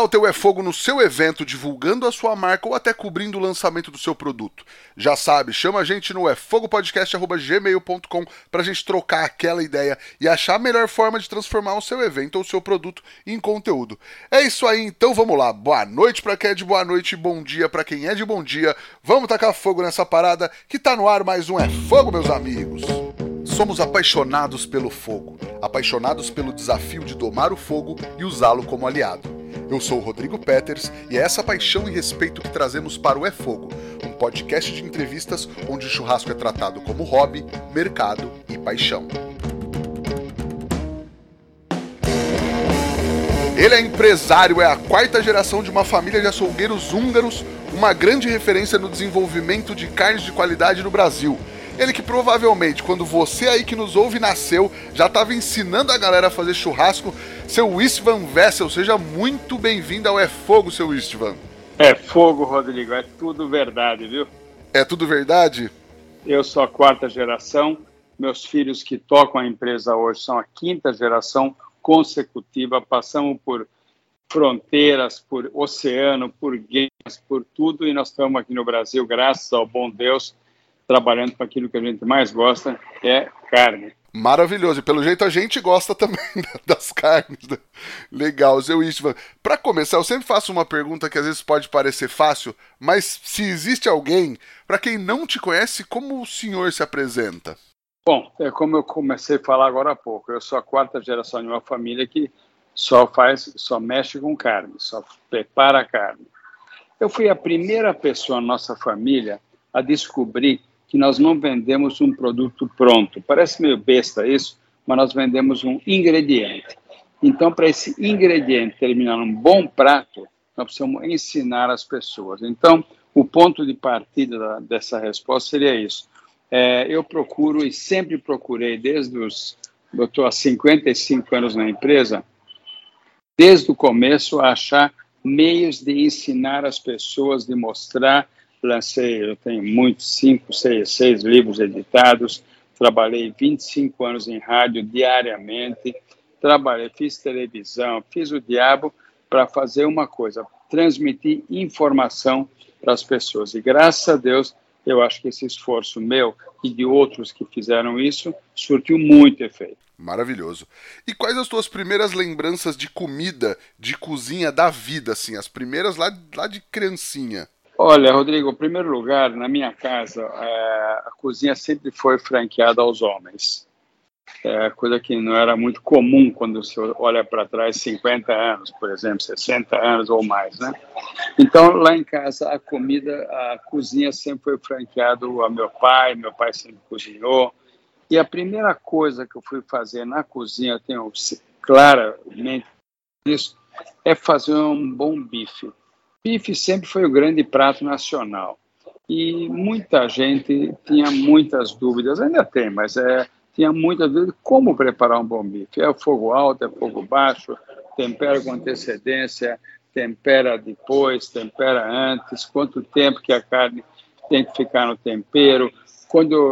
tal ter o É Fogo no seu evento, divulgando a sua marca ou até cobrindo o lançamento do seu produto? Já sabe, chama a gente no efogopodcast.gmail.com pra gente trocar aquela ideia e achar a melhor forma de transformar o seu evento ou o seu produto em conteúdo. É isso aí, então vamos lá. Boa noite pra quem é de boa noite bom dia pra quem é de bom dia. Vamos tacar fogo nessa parada que tá no ar mais um É Fogo, meus amigos. Somos apaixonados pelo fogo, apaixonados pelo desafio de domar o fogo e usá-lo como aliado. Eu sou o Rodrigo Peters e é essa paixão e respeito que trazemos para o É Fogo, um podcast de entrevistas onde o churrasco é tratado como hobby, mercado e paixão. Ele é empresário, é a quarta geração de uma família de açougueiros húngaros, uma grande referência no desenvolvimento de carnes de qualidade no Brasil. Ele que provavelmente, quando você aí que nos ouve nasceu, já estava ensinando a galera a fazer churrasco. Seu Istvan Vessel, seja muito bem-vindo ao É Fogo, seu Istvan. É fogo, Rodrigo, é tudo verdade, viu? É tudo verdade? Eu sou a quarta geração, meus filhos que tocam a empresa hoje são a quinta geração consecutiva, passamos por fronteiras, por oceano, por guerras, por tudo, e nós estamos aqui no Brasil, graças ao bom Deus, trabalhando com aquilo que a gente mais gosta, que é carne. Maravilhoso. E pelo jeito a gente gosta também das carnes. Né? Legal, seu Istvan. Para começar, eu sempre faço uma pergunta que às vezes pode parecer fácil, mas se existe alguém, para quem não te conhece, como o senhor se apresenta? Bom, é como eu comecei a falar agora há pouco, eu sou a quarta geração de uma família que só faz, só mexe com carne, só prepara carne. Eu fui a primeira pessoa na nossa família a descobrir que nós não vendemos um produto pronto. Parece meio besta isso, mas nós vendemos um ingrediente. Então, para esse ingrediente terminar num bom prato, nós precisamos ensinar as pessoas. Então, o ponto de partida da, dessa resposta seria isso. É, eu procuro e sempre procurei, desde os. Eu estou há 55 anos na empresa, desde o começo, achar meios de ensinar as pessoas, de mostrar lancei, eu tenho muitos, cinco, seis, seis livros editados, trabalhei 25 anos em rádio diariamente, trabalhei, fiz televisão, fiz o diabo para fazer uma coisa, transmitir informação para as pessoas. E graças a Deus, eu acho que esse esforço meu e de outros que fizeram isso surtiu muito efeito. Maravilhoso. E quais as tuas primeiras lembranças de comida, de cozinha da vida, assim, as primeiras lá, lá de criancinha? Olha, Rodrigo, em primeiro lugar, na minha casa, é, a cozinha sempre foi franqueada aos homens. É, coisa que não era muito comum quando você olha para trás 50 anos, por exemplo, 60 anos ou mais, né? Então, lá em casa, a comida, a cozinha sempre foi franqueada a meu pai, meu pai sempre cozinhou. E a primeira coisa que eu fui fazer na cozinha, eu tenho claramente isso, é fazer um bom bife. Bife sempre foi o grande prato nacional. E muita gente tinha muitas dúvidas, ainda tem, mas é, tinha muitas dúvidas como preparar um bom bife. É fogo alto, é fogo baixo, tempera com antecedência, tempera depois, tempera antes, quanto tempo que a carne tem que ficar no tempero, quando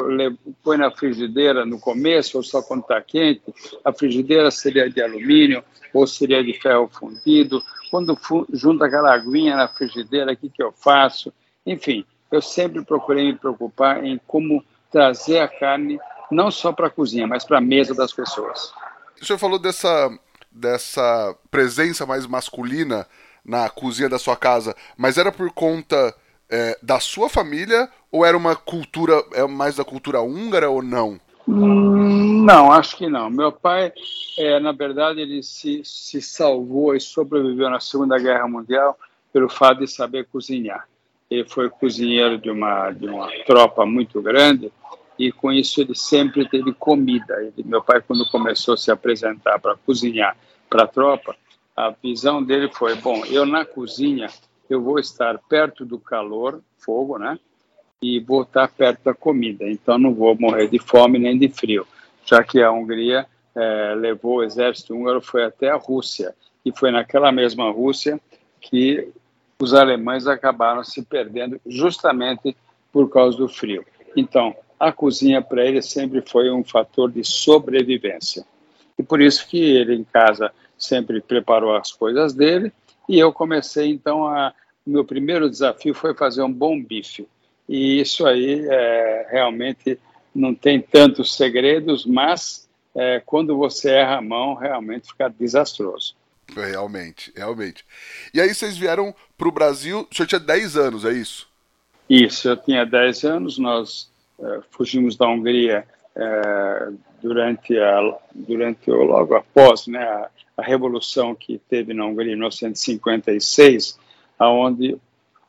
põe na frigideira no começo, ou só quando está quente, a frigideira seria de alumínio ou seria de ferro fundido, quando junto aquela aguinha na frigideira, o que, que eu faço? Enfim, eu sempre procurei me preocupar em como trazer a carne não só para a cozinha, mas para a mesa das pessoas. O senhor falou dessa, dessa presença mais masculina na cozinha da sua casa, mas era por conta é, da sua família ou era uma cultura, é mais da cultura húngara ou não? Hum, não, acho que não. Meu pai, é, na verdade, ele se, se salvou e sobreviveu na Segunda Guerra Mundial pelo fato de saber cozinhar. Ele foi cozinheiro de uma, de uma tropa muito grande e com isso ele sempre teve comida. Ele, meu pai, quando começou a se apresentar para cozinhar para a tropa, a visão dele foi: bom, eu na cozinha eu vou estar perto do calor, fogo, né? e vou estar perto da comida, então não vou morrer de fome nem de frio, já que a Hungria é, levou o exército húngaro foi até a Rússia e foi naquela mesma Rússia que os alemães acabaram se perdendo justamente por causa do frio. Então, a cozinha para ele sempre foi um fator de sobrevivência. E por isso que ele em casa sempre preparou as coisas dele E eu comecei, então, a. Meu primeiro desafio foi fazer um bom bife. E isso aí é, realmente não tem tantos segredos, mas é, quando você erra a mão, realmente fica desastroso. Realmente, realmente. E aí vocês vieram para o Brasil, o senhor tinha 10 anos, é isso? Isso, eu tinha 10 anos, nós é, fugimos da Hungria é, durante, a, durante o, logo após né, a, a, revolução que teve na Hungria em 1956, aonde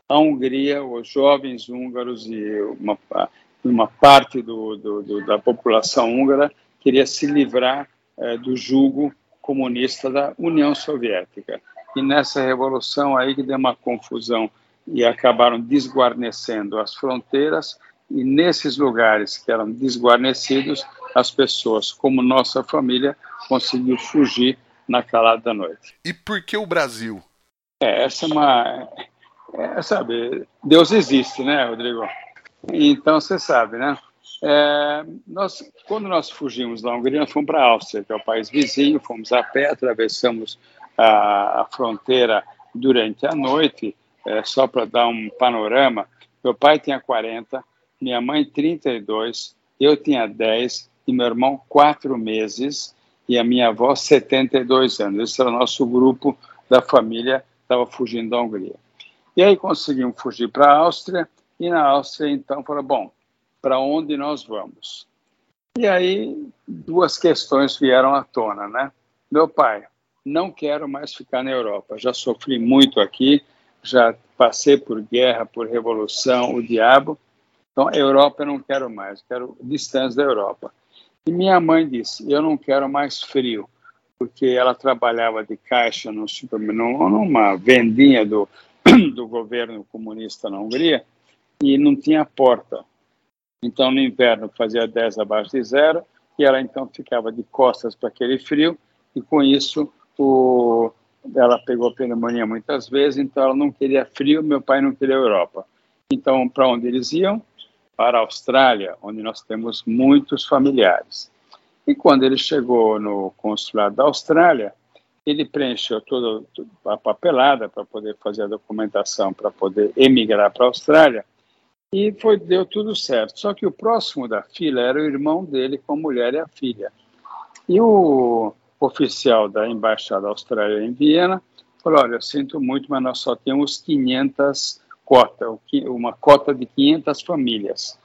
a Hungria, os jovens húngaros e uma, uma parte do, do, do, da população húngara queria se livrar é, do jugo comunista da União Soviética. E nessa revolução aí que deu uma confusão e acabaram desguarnecendo as fronteiras e nesses lugares que eram desguarnecidos, as pessoas, como nossa família, conseguiu fugir na calada da noite. E por que o Brasil? É, essa é uma... É, sabe, Deus existe, né, Rodrigo? Então, você sabe, né? É, nós, quando nós fugimos da Hungria, nós fomos para a Áustria, que é o país vizinho, fomos a pé, atravessamos a, a fronteira durante a noite, é, só para dar um panorama. Meu pai tinha 40, minha mãe 32, eu tinha 10 e meu irmão 4 meses e a minha avó 72 anos. Esse era o nosso grupo da família estava fugindo da Hungria. E aí conseguimos fugir para a Áustria e na Áustria então falou, bom, para onde nós vamos. E aí duas questões vieram à tona, né? Meu pai, não quero mais ficar na Europa. Já sofri muito aqui, já passei por guerra, por revolução, o diabo. Então, Europa eu não quero mais, quero distância da Europa. E minha mãe disse: Eu não quero mais frio, porque ela trabalhava de caixa no numa vendinha do, do governo comunista na Hungria e não tinha porta. Então, no inverno, fazia 10 abaixo de zero, e ela então ficava de costas para aquele frio, e com isso o... ela pegou pneumonia muitas vezes, então ela não queria frio, meu pai não queria Europa. Então, para onde eles iam? Para a Austrália, onde nós temos muitos familiares. E quando ele chegou no consulado da Austrália, ele preencheu toda a papelada para poder fazer a documentação para poder emigrar para a Austrália e foi, deu tudo certo. Só que o próximo da fila era o irmão dele com a mulher e a filha. E o oficial da Embaixada Austrália em Viena falou: Olha, eu sinto muito, mas nós só temos 500 cotas, uma cota de 500 famílias.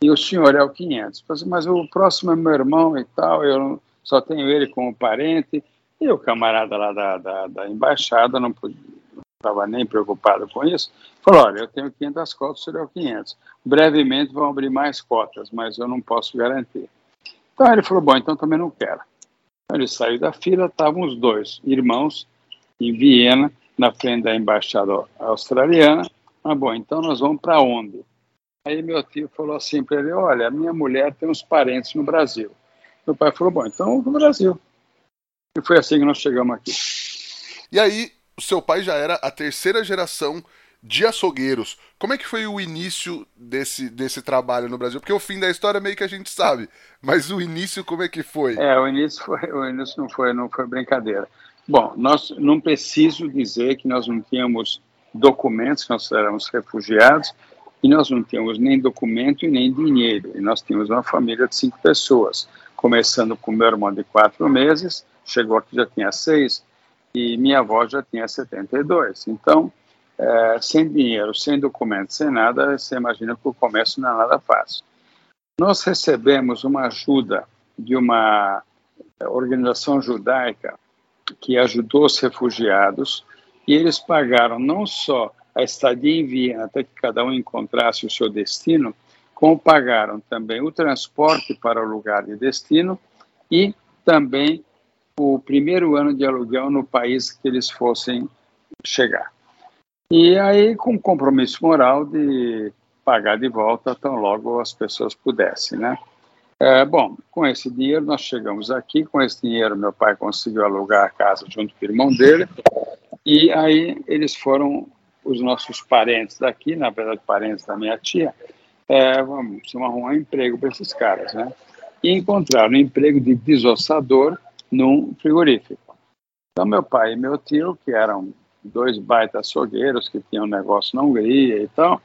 E o senhor é o 500. Assim, mas o próximo é meu irmão e tal, eu só tenho ele como parente. E o camarada lá da, da, da embaixada não estava nem preocupado com isso, falou, olha, eu tenho 500 cotas, o senhor 500. Brevemente vão abrir mais cotas, mas eu não posso garantir. Então ele falou, bom, então também não quero. Então, ele saiu da fila, estavam os dois irmãos em Viena, na frente da embaixada australiana. Ah, bom, então nós vamos para onde? Aí meu tio falou assim para ele, olha, minha mulher tem uns parentes no Brasil. Meu pai falou, bom, então vamos para o Brasil. E foi assim que nós chegamos aqui. E aí, o seu pai já era a terceira geração de açougueiros. Como é que foi o início desse, desse trabalho no Brasil? Porque o fim da história meio que a gente sabe, mas o início como é que foi? É, o início, foi, o início não foi não foi brincadeira. Bom, nós não preciso dizer que nós não tínhamos documentos, nós éramos refugiados e nós não tínhamos nem documento e nem dinheiro. E nós tínhamos uma família de cinco pessoas, começando com meu irmão de quatro meses, chegou aqui já tinha seis, e minha avó já tinha 72. Então, é, sem dinheiro, sem documento, sem nada, você imagina que o comércio não é nada fácil. Nós recebemos uma ajuda de uma organização judaica que ajudou os refugiados e eles pagaram não só a estadia em Viena até que cada um encontrasse o seu destino, como pagaram também o transporte para o lugar de destino e também o primeiro ano de aluguel no país que eles fossem chegar. E aí, com compromisso moral de pagar de volta tão logo as pessoas pudessem, né? É, bom, com esse dinheiro nós chegamos aqui, com esse dinheiro meu pai conseguiu alugar a casa junto com o irmão dele, e aí eles foram os nossos parentes daqui, na verdade parentes da minha tia, é, vamos, vamos arrumar um emprego para esses caras, né? E encontraram um emprego de desossador num frigorífico. Então, meu pai e meu tio, que eram dois baita açougueiros que tinham negócio na Hungria e tal,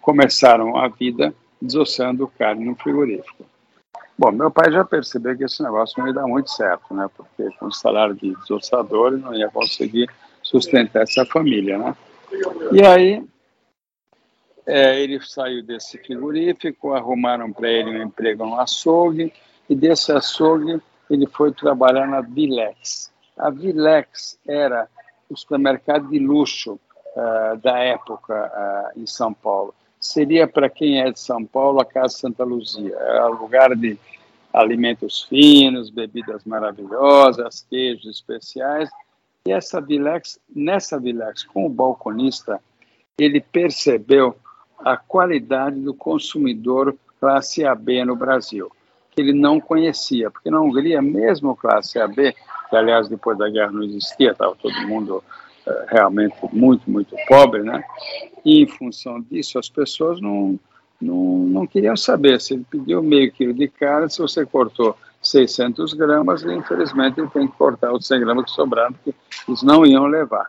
começaram a vida desossando carne no frigorífico. Bom, meu pai já percebeu que esse negócio não ia dar muito certo, né? Porque com o salário de desossador ele não ia conseguir sustentar essa família, né? E aí é, ele saiu desse frigorífico, arrumaram para ele um emprego no açougue e desse açougue ele foi trabalhar na Vilex. A Vilex era o supermercado de luxo uh, da época uh, em São Paulo. Seria para quem é de São Paulo a Casa Santa Luzia. Era lugar de alimentos finos, bebidas maravilhosas, queijos especiais. E essa Vilex, nessa Vilex, com o balconista, ele percebeu a qualidade do consumidor classe AB no Brasil, que ele não conhecia, porque na Hungria, mesmo classe AB, que aliás depois da guerra não existia, estava todo mundo uh, realmente muito, muito pobre, né? E em função disso, as pessoas não, não, não queriam saber se ele pediu meio quilo de carne, se você cortou 600 gramas, e infelizmente ele tem que cortar os 100 gramas que sobraram, porque eles não iam levar.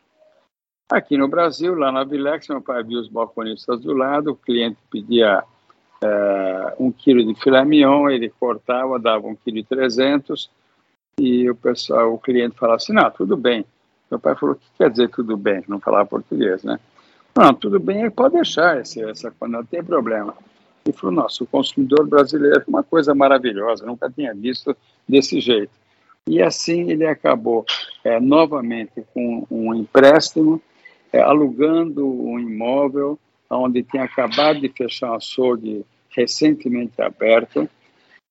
Aqui no Brasil, lá na Vilex, meu pai viu os balconistas do lado, o cliente pedia é, um quilo de filé mignon, ele cortava, dava um quilo e trezentos, e o pessoal, o cliente falava assim, não, tudo bem. Meu pai falou, o que quer dizer tudo bem? Não falava português, né? Não, tudo bem, pode deixar esse, essa não tem problema. Ele falou, nossa, o consumidor brasileiro é uma coisa maravilhosa, nunca tinha visto desse jeito. E assim ele acabou é, novamente com um empréstimo é, alugando um imóvel onde tinha acabado de fechar um açougue recentemente aberto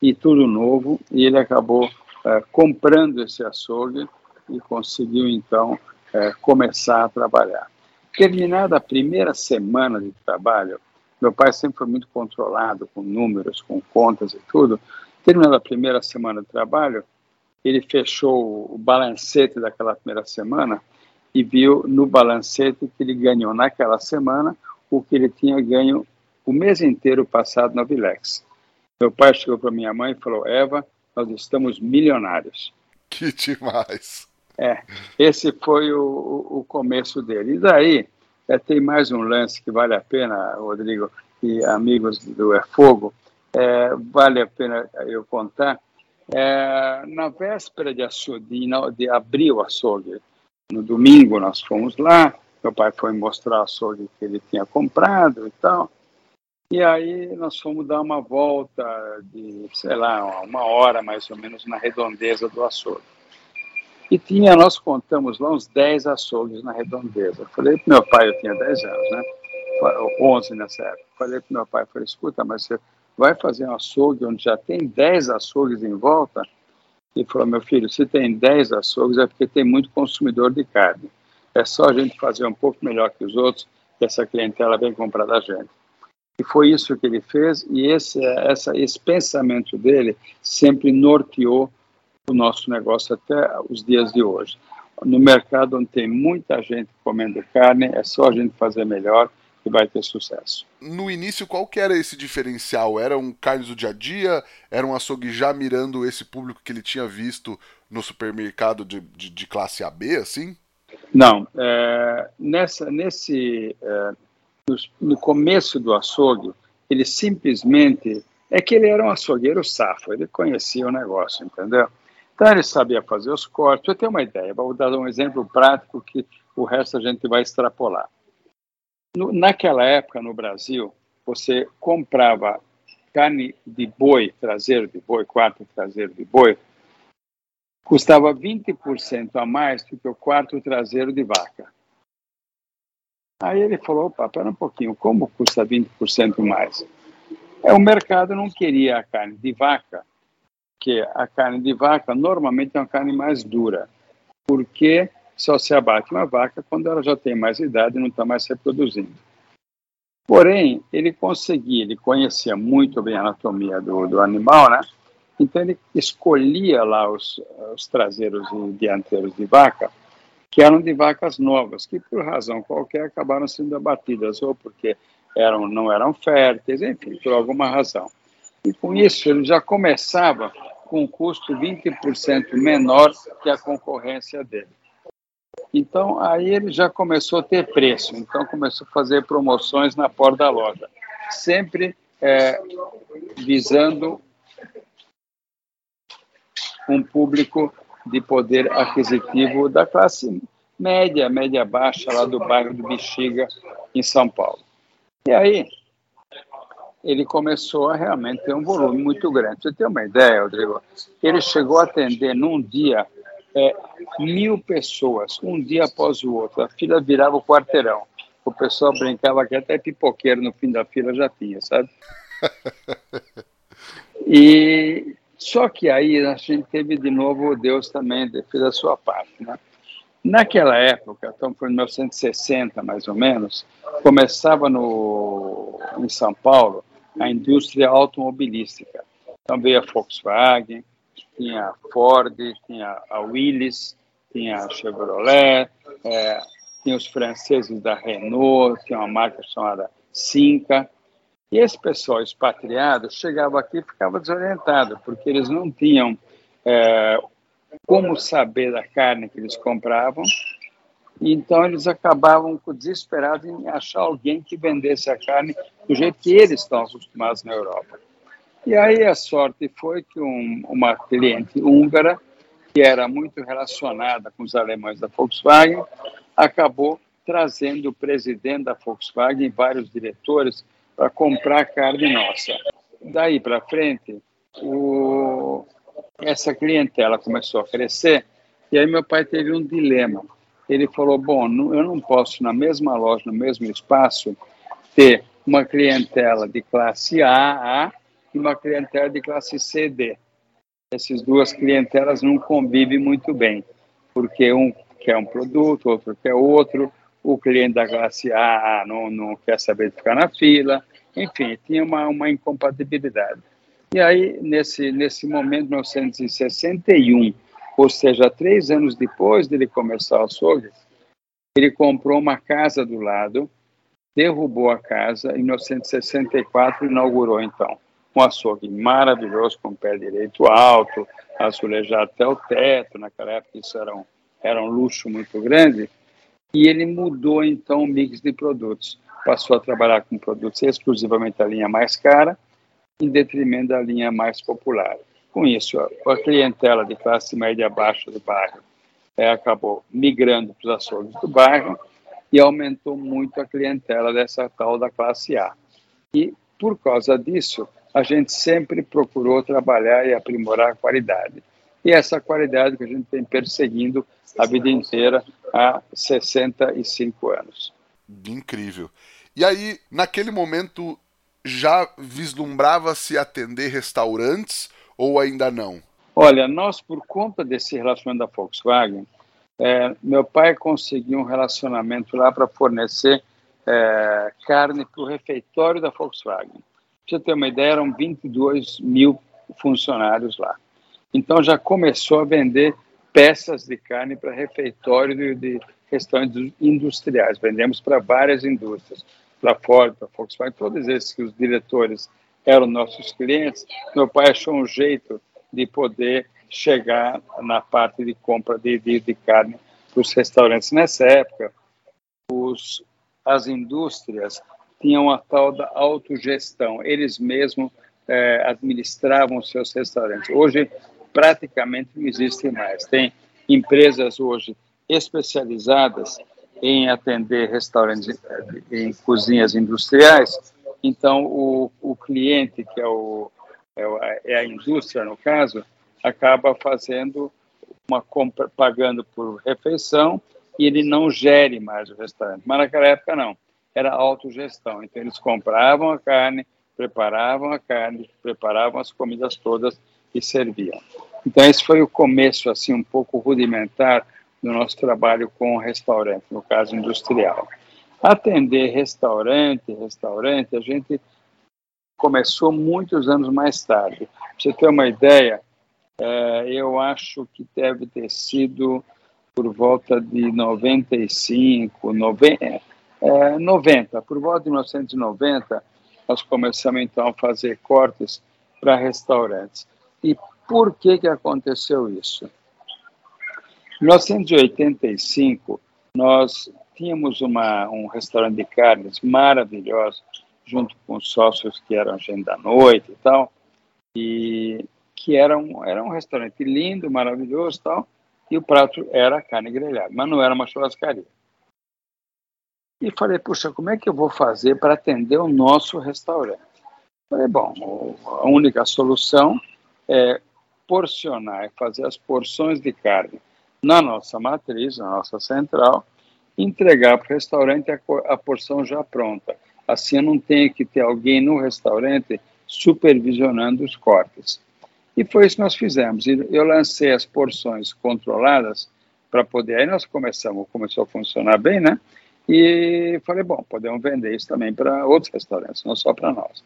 e tudo novo, e ele acabou é, comprando esse açougue e conseguiu então é, começar a trabalhar. Terminada a primeira semana de trabalho, meu pai sempre foi muito controlado com números, com contas e tudo. Terminada a primeira semana de trabalho, ele fechou o balancete daquela primeira semana e viu no balancete que ele ganhou naquela semana o que ele tinha ganho o mês inteiro passado na Vilex. Meu pai chegou para minha mãe e falou: Eva, nós estamos milionários. Que demais! É, esse foi o, o começo dele. E daí, é, tem mais um lance que vale a pena, Rodrigo e amigos do É Fogo, é, vale a pena eu contar. É, na véspera de, açougue, de abrir o açougue, no domingo nós fomos lá, meu pai foi mostrar o açougue que ele tinha comprado e tal. E aí nós fomos dar uma volta de, sei lá, uma hora mais ou menos na redondeza do açougue. E tinha, nós contamos lá uns 10 açougues na redondeza. Falei para meu pai, eu tinha 10 anos, né? 11 nessa época. Falei para meu pai, falei, escuta, mas você vai fazer um açougue onde já tem 10 açougues em volta? e falou: meu filho, se tem 10 açougues é porque tem muito consumidor de carne. É só a gente fazer um pouco melhor que os outros, que essa clientela vem comprar da gente. E foi isso que ele fez, e esse, essa, esse pensamento dele sempre norteou o nosso negócio até os dias de hoje. No mercado onde tem muita gente comendo carne, é só a gente fazer melhor que vai ter sucesso. No início, qual que era esse diferencial? Era um carnes do dia a dia? Era um açougue já mirando esse público que ele tinha visto no supermercado de, de, de classe AB, assim? Não. É, nessa, nesse, é, no, no, começo do açougue, ele simplesmente... É que ele era um açougueiro safo, ele conhecia o negócio, entendeu? Então ele sabia fazer os cortes. Eu tenho uma ideia, vou dar um exemplo prático que o resto a gente vai extrapolar. No, naquela época, no Brasil, você comprava carne de boi, traseiro de boi, quarto traseiro de boi, custava 20% a mais do que o quarto traseiro de vaca. Aí ele falou, opa, pera um pouquinho, como custa 20% mais? É, o mercado não queria a carne de vaca, que a carne de vaca normalmente é uma carne mais dura, porque só se abate uma vaca quando ela já tem mais idade e não está mais reproduzindo. Porém, ele conseguia, ele conhecia muito bem a anatomia do, do animal, né? Então ele escolhia lá os, os traseiros e dianteiros de vaca, que eram de vacas novas, que por razão qualquer acabaram sendo abatidas, ou porque eram, não eram férteis, enfim, por alguma razão. E com isso ele já começava com um custo 20% menor que a concorrência dele. Então, aí ele já começou a ter preço, então começou a fazer promoções na porta da loja, sempre é, visando um público de poder aquisitivo da classe média, média baixa, lá do bairro do Bexiga, em São Paulo. E aí, ele começou a realmente ter um volume muito grande. Você tem uma ideia, Rodrigo? Ele chegou a atender num dia é, mil pessoas, um dia após o outro. A fila virava o quarteirão. O pessoal brincava que até pipoqueiro no fim da fila já tinha, sabe? E só que aí a gente teve de novo Deus também fez a sua parte, né? Naquela época, então foi em 1960 mais ou menos, começava no em São Paulo a indústria automobilística. Então veio a Volkswagen, tinha a Ford, tinha a Willys, tinha a Chevrolet, é, tinha os franceses da Renault, tinha uma marca chamada Cinca. E esse pessoal expatriado chegava aqui e ficava desorientado, porque eles não tinham é, como saber da carne que eles compravam, então eles acabavam desesperados em achar alguém que vendesse a carne do jeito que eles estão acostumados na Europa. E aí a sorte foi que um, uma cliente húngara, que era muito relacionada com os alemães da Volkswagen, acabou trazendo o presidente da Volkswagen e vários diretores para comprar carne nossa. Daí para frente, o... essa clientela começou a crescer e aí meu pai teve um dilema. Ele falou: Bom, eu não posso, na mesma loja, no mesmo espaço, ter uma clientela de classe A, A e uma clientela de classe C, D. Essas duas clientelas não convivem muito bem, porque um quer um produto, outro quer outro, o cliente da classe A não, não quer saber de ficar na fila, enfim, tinha uma, uma incompatibilidade. E aí, nesse, nesse momento, 1961, ou seja, três anos depois dele começar o açougue, ele comprou uma casa do lado, derrubou a casa, em 1964 inaugurou, então, um açougue maravilhoso, com pé direito alto, azulejado até o teto, naquela época isso era um, era um luxo muito grande, e ele mudou então o mix de produtos. Passou a trabalhar com produtos exclusivamente da linha mais cara, em detrimento da linha mais popular. Com isso, a clientela de classe média baixa do bairro é, acabou migrando para os açougues do bairro e aumentou muito a clientela dessa tal da classe A. E, por causa disso, a gente sempre procurou trabalhar e aprimorar a qualidade. E essa qualidade que a gente tem perseguindo a vida inteira há 65 anos. Incrível. E aí, naquele momento, já vislumbrava-se atender restaurantes ou ainda não? Olha, nós, por conta desse relacionamento da Volkswagen, é, meu pai conseguiu um relacionamento lá para fornecer é, carne para o refeitório da Volkswagen. Pra você ter uma ideia, eram 22 mil funcionários lá. Então já começou a vender peças de carne para refeitório de, de restaurantes industriais. Vendemos para várias indústrias, para Ford, para Volkswagen, todos esses que os diretores eram nossos clientes. Meu pai achou um jeito de poder chegar na parte de compra de, de, de carne para os restaurantes. Nessa época, os, as indústrias tinham a tal da autogestão, eles mesmos é, administravam os seus restaurantes. Hoje, praticamente não existe mais. Tem empresas hoje especializadas em atender restaurantes em cozinhas industriais. Então, o, o cliente, que é, o, é, é a indústria, no caso, acaba fazendo uma compra, pagando por refeição e ele não gere mais o restaurante. Mas naquela época não, era autogestão. Então eles compravam a carne, preparavam a carne, preparavam as comidas todas e serviam. Então esse foi o começo assim um pouco rudimentar do nosso trabalho com o restaurante, no caso industrial. Atender restaurante, restaurante, a gente começou muitos anos mais tarde. Pra você ter uma ideia, eu acho que deve ter sido por volta de 95, 90, é, 90, por volta de 1990, nós começamos então a fazer cortes para restaurantes. E por que, que aconteceu isso? Em 1985, nós tínhamos uma, um restaurante de carnes maravilhoso, junto com sócios que eram gente da noite e tal, e que era um, era um restaurante lindo, maravilhoso tal, e o prato era carne grelhada, mas não era uma churrascaria. E falei, puxa, como é que eu vou fazer para atender o nosso restaurante? Falei, bom, a única solução é porcionar, é fazer as porções de carne na nossa matriz, na nossa central, entregar para o restaurante a, a porção já pronta. Assim eu não tenho que ter alguém no restaurante supervisionando os cortes. E foi isso que nós fizemos. Eu lancei as porções controladas para poder. Aí nós começamos, começou a funcionar bem, né? E falei, bom, podemos vender isso também para outros restaurantes, não só para nós.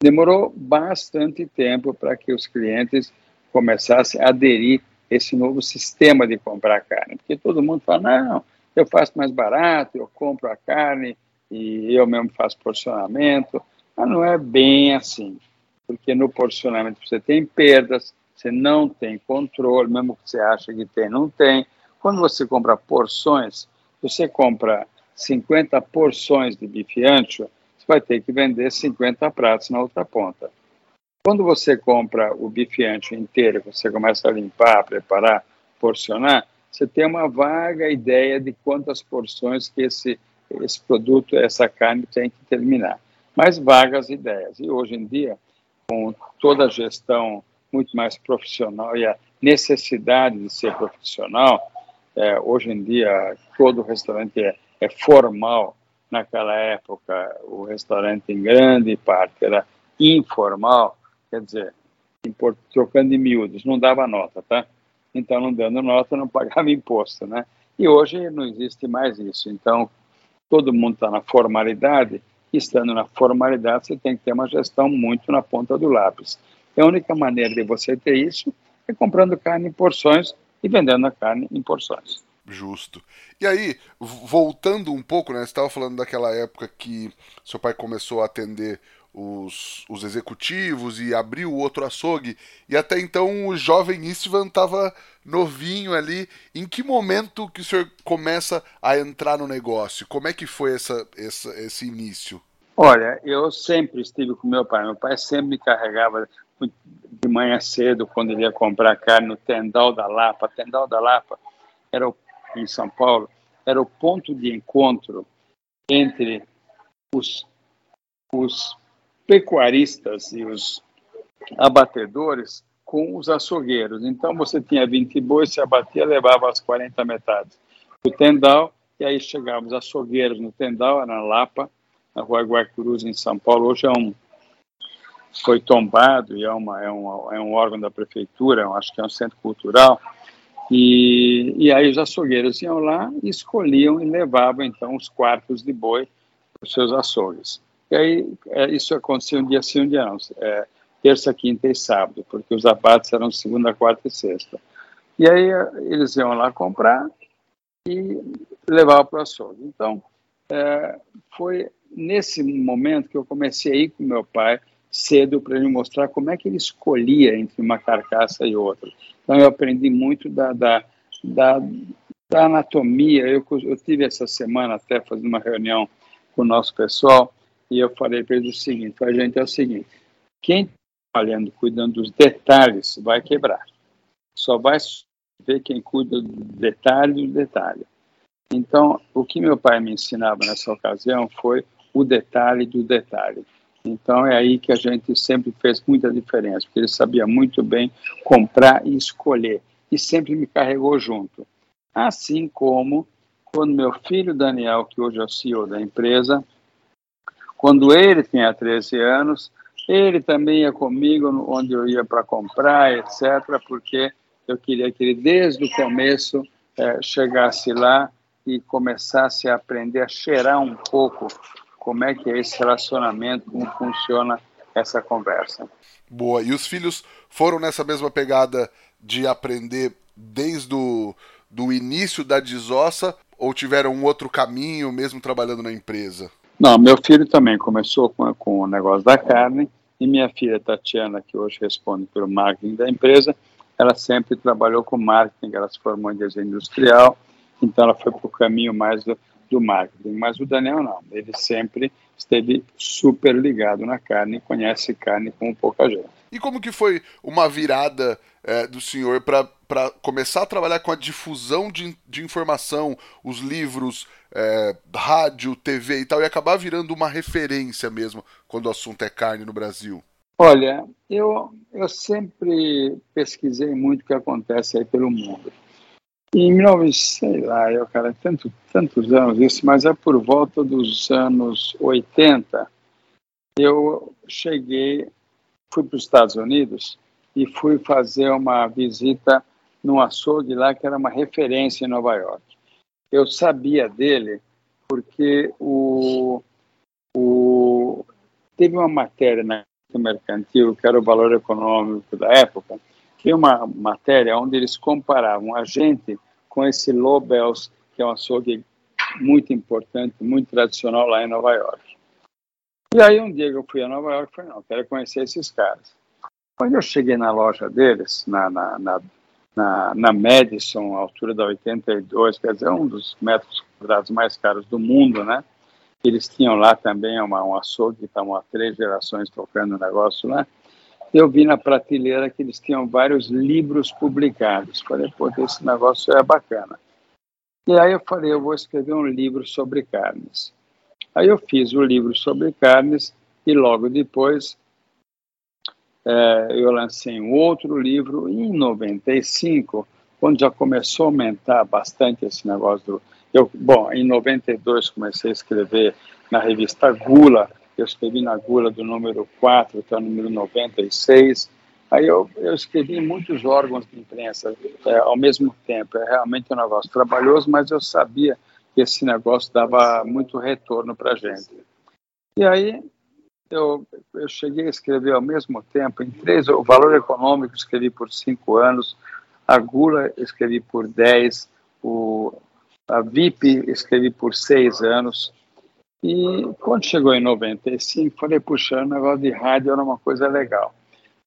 Demorou bastante tempo para que os clientes começassem a aderir a esse novo sistema de comprar carne, porque todo mundo fala, não, eu faço mais barato, eu compro a carne e eu mesmo faço porcionamento, mas não é bem assim porque no porcionamento você tem perdas, você não tem controle, mesmo que você acha que tem, não tem. Quando você compra porções, você compra 50 porções de bife ancho, você vai ter que vender 50 pratos na outra ponta. Quando você compra o bife ancho inteiro, você começa a limpar, preparar, porcionar, você tem uma vaga ideia de quantas porções que esse, esse produto, essa carne tem que terminar. Mas vagas ideias. E hoje em dia, com toda a gestão muito mais profissional e a necessidade de ser profissional, é, hoje em dia todo restaurante é, é, formal. Naquela época, o restaurante em grande parte era informal, quer dizer, trocando em miúdos, não dava nota, tá? Então, não dando nota, não pagava imposto, né? E hoje não existe mais isso. Então, todo mundo está na formalidade estando na formalidade, você tem que ter uma gestão muito na ponta do lápis. E a única maneira de você ter isso é comprando carne em porções e vendendo a carne em porções. Justo. E aí, voltando um pouco, né? Você estava falando daquela época que seu pai começou a atender os, os executivos e abriu outro açougue. E até então o jovem Istvan estava novinho ali. Em que momento que o senhor começa a entrar no negócio? Como é que foi essa, essa, esse início? Olha, eu sempre estive com meu pai. Meu pai sempre me carregava de manhã cedo, quando ele ia comprar carne no Tendal da Lapa. Tendal da Lapa era o, em São Paulo, era o ponto de encontro entre os, os pecuaristas e os abatedores com os açougueiros. Então você tinha 20 bois, se abatia, levava as 40 metades. O Tendal, e aí chegavam os açougueiros no Tendal, na Lapa, na rua Guarcuruz, em São Paulo. Hoje é um, foi tombado e é, uma, é, um, é um órgão da prefeitura, acho que é um centro cultural. E, e aí os açougueiros iam lá escolhiam e levavam então os quartos de boi para os seus açougues. E aí é, isso acontecia um dia sim, um dia não. É, terça, quinta e sábado, porque os abates eram segunda, quarta e sexta. E aí eles iam lá comprar e levavam para o açougue. Então, é, foi nesse momento que eu comecei a ir com meu pai cedo para ele mostrar como é que ele escolhia entre uma carcaça e outra. Então, eu aprendi muito da, da, da, da anatomia. Eu, eu tive essa semana até fazendo uma reunião com o nosso pessoal e eu falei para eles o seguinte: a gente é o seguinte, quem está trabalhando, cuidando dos detalhes, vai quebrar. Só vai ver quem cuida do detalhe do detalhe. Então, o que meu pai me ensinava nessa ocasião foi o detalhe do detalhe. Então, é aí que a gente sempre fez muita diferença, porque ele sabia muito bem comprar e escolher, e sempre me carregou junto. Assim como quando meu filho Daniel, que hoje é o CEO da empresa, quando ele tinha 13 anos, ele também ia comigo onde eu ia para comprar, etc., porque eu queria que ele, desde o começo, é, chegasse lá e começasse a aprender a cheirar um pouco como é que é esse relacionamento, como funciona essa conversa. Boa. E os filhos foram nessa mesma pegada de aprender desde o do início da desossa ou tiveram um outro caminho mesmo trabalhando na empresa? Não, meu filho também começou com, com o negócio da carne e minha filha Tatiana, que hoje responde pelo marketing da empresa, ela sempre trabalhou com marketing, ela se formou em desenho industrial, então ela foi para o caminho mais do, do marketing. Mas o Daniel não, ele sempre esteve super ligado na carne, conhece carne como pouca gente. E como que foi uma virada é, do senhor para começar a trabalhar com a difusão de, de informação, os livros, é, rádio, TV e tal, e acabar virando uma referência mesmo quando o assunto é carne no Brasil? Olha, eu, eu sempre pesquisei muito o que acontece aí pelo mundo. Em 19, sei lá, eu, cara, tanto, tantos anos isso, mas é por volta dos anos 80, eu cheguei, fui para os Estados Unidos e fui fazer uma visita num açougue lá que era uma referência em Nova York. Eu sabia dele porque o, o, teve uma matéria na mercantil, que era o valor econômico da época, tem uma matéria onde eles comparavam a gente com esse Lobels, que é um açougue muito importante, muito tradicional lá em Nova York. E aí um dia que eu fui a Nova York, falei, não, quero conhecer esses caras. Quando eu cheguei na loja deles, na, na, na, na, na Madison, altura da 82, quer dizer, um dos metros quadrados mais caros do mundo, né? Eles tinham lá também uma, um açougue, estavam há três gerações tocando o negócio lá. Eu vi na prateleira que eles tinham vários livros publicados. Falei, pô, esse negócio é bacana. E aí eu falei, eu vou escrever um livro sobre carnes. Aí eu fiz o livro sobre carnes e logo depois é, eu lancei um outro livro em 95, quando já começou a aumentar bastante esse negócio do, eu, bom, em 92 comecei a escrever na revista Gula, eu escrevi na Gula do número 4 até o número 96. Aí eu, eu escrevi em muitos órgãos de imprensa é, ao mesmo tempo. É realmente um negócio trabalhoso, mas eu sabia que esse negócio dava muito retorno para a gente. E aí eu, eu cheguei a escrever ao mesmo tempo em três, o Valor Econômico escrevi por cinco anos, a Gula escrevi por dez, o a VIP escrevi por seis anos. E quando chegou em 95, falei, puxa, o negócio de rádio era uma coisa legal.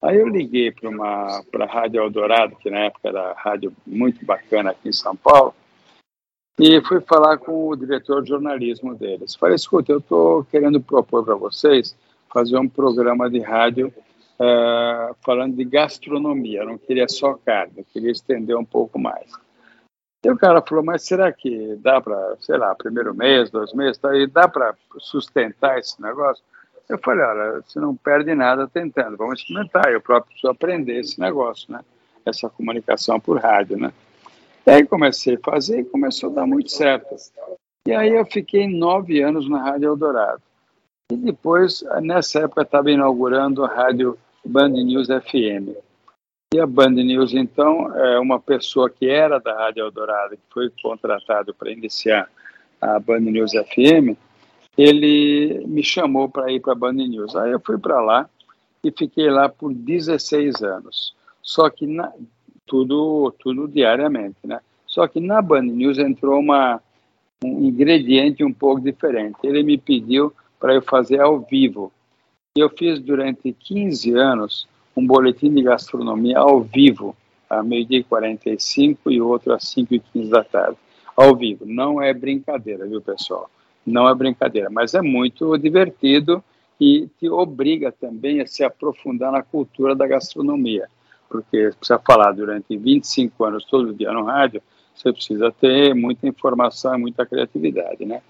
Aí eu liguei para a Rádio Eldorado, que na época era rádio muito bacana aqui em São Paulo, e fui falar com o diretor de jornalismo deles. Falei, escuta, eu estou querendo propor para vocês fazer um programa de rádio uh, falando de gastronomia. Eu não queria só carne, queria estender um pouco mais. E o cara falou, mas será que dá para, sei lá, primeiro mês, dois meses, tá dá para sustentar esse negócio? Eu falei, olha, você não perde nada tentando, vamos experimentar, eu próprio preciso aprender esse negócio, né? Essa comunicação por rádio, né? E aí comecei a fazer e começou a dar muito certo. E aí eu fiquei nove anos na Rádio Eldorado. E depois, nessa época, estava inaugurando a Rádio Band News FM. E a Band News, então, é uma pessoa que era da Rádio Eldorado, que foi contratado para iniciar a Band News FM, ele me chamou para ir para a Band News. Aí eu fui para lá e fiquei lá por 16 anos. Só que na, tudo, tudo diariamente, né? Só que na Band News entrou uma, um ingrediente um pouco diferente. Ele me pediu para eu fazer ao vivo. Eu fiz durante 15 anos um boletim de gastronomia ao vivo, a meio-dia e 45 e outro às 5 e 15 da tarde. Ao vivo. Não é brincadeira, viu, pessoal? Não é brincadeira, mas é muito divertido e te obriga também a se aprofundar na cultura da gastronomia. Porque precisa falar durante 25 anos todo dia no rádio, você precisa ter muita informação e muita criatividade, né?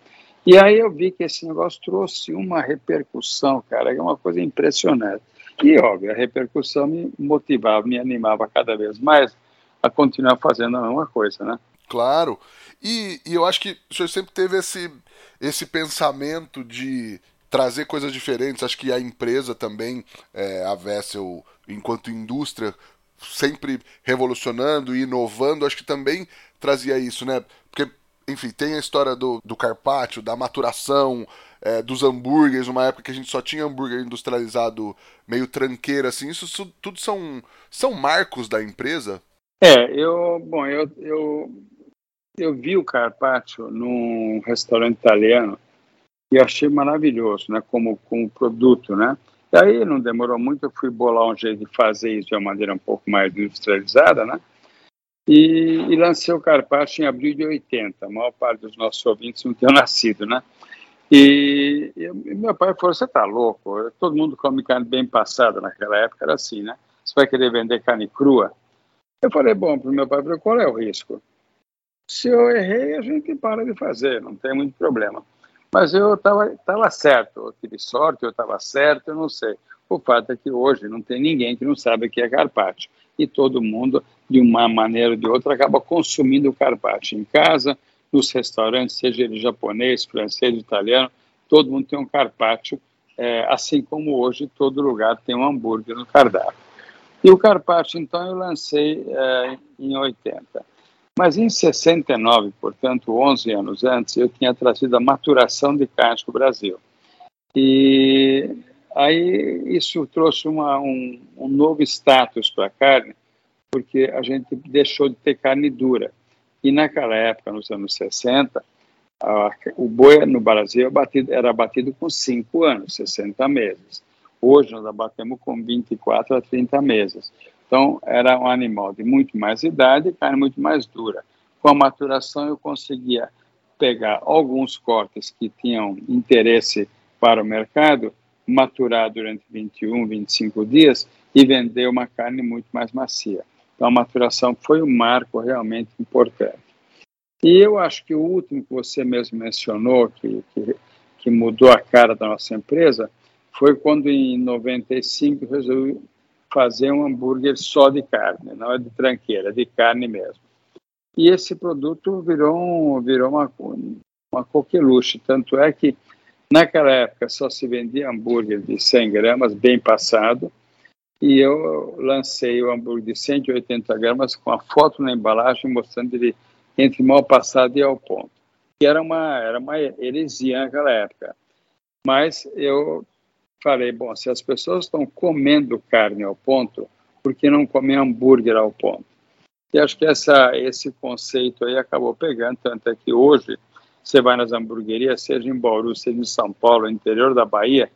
E aí eu vi que esse negócio trouxe uma repercussão, cara, é uma coisa impressionante. E, óbvio, a repercussão me motivava, me animava cada vez mais a continuar fazendo a mesma coisa, né? Claro. E, e eu acho que o senhor sempre teve esse, esse pensamento de trazer coisas diferentes. Acho que a empresa também, é, a Vessel, enquanto indústria, sempre revolucionando e inovando, acho que também trazia isso, né? Enfim, tem a história do, do carpaccio, da maturação, é, dos hambúrgueres, uma época que a gente só tinha hambúrguer industrializado meio tranqueira, assim, isso, isso tudo são, são marcos da empresa? É, eu, bom, eu, eu, eu vi o carpaccio num restaurante italiano e achei maravilhoso, né, como, como produto, né, E aí não demorou muito, eu fui bolar um jeito de fazer isso de uma maneira um pouco mais industrializada, né? E, e lancei o Carpaccio em abril de 80. A maior parte dos nossos ouvintes não tinham nascido, né? E, e, meu pai falou: Você está louco? Todo mundo come carne bem passada naquela época, era assim, né? Você vai querer vender carne crua? Eu falei: Bom, para o meu pai, qual é o risco? Se eu errei, a gente para de fazer, não tem muito problema. Mas eu estava certo, eu tive sorte, eu estava certo, eu não sei. O fato é que hoje não tem ninguém que não sabe o que é carpaccio. E todo mundo, de uma maneira ou de outra, acaba consumindo o carpaccio em casa, nos restaurantes, seja ele japonês, francês, italiano, todo mundo tem um carpaccio, é, assim como hoje todo lugar tem um hambúrguer no cardápio. E o carpaccio, então, eu lancei é, em 80. Mas em 69, portanto, 11 anos antes, eu tinha trazido a maturação de carnes para o Brasil. E aí isso trouxe uma, um, um novo status para a carne, porque a gente deixou de ter carne dura. E naquela época, nos anos 60, a, o boi no Brasil era batido, era batido com 5 anos, 60 meses. Hoje nós abatemos com 24 a 30 meses. Então, era um animal de muito mais idade carne muito mais dura. Com a maturação, eu conseguia pegar alguns cortes que tinham interesse para o mercado, maturar durante 21, 25 dias e vender uma carne muito mais macia. Então, a maturação foi um marco realmente importante. E eu acho que o último que você mesmo mencionou, que, que, que mudou a cara da nossa empresa, foi quando em 95 resolvi fazer um hambúrguer só de carne, não é de tranqueira, é de carne mesmo. E esse produto virou, um, virou uma, uma coqueluche, tanto é que naquela época só se vendia hambúrguer de 100 gramas, bem passado, e eu lancei o hambúrguer de 180 gramas com a foto na embalagem mostrando ele entre mal passado e ao ponto. Que era uma, era uma heresia naquela época. Mas eu falei, bom, se as pessoas estão comendo carne ao ponto, por que não comer hambúrguer ao ponto? E acho que essa, esse conceito aí acabou pegando, tanto é que hoje você vai nas hamburguerias, seja em Bauru, seja em São Paulo, interior da Bahia,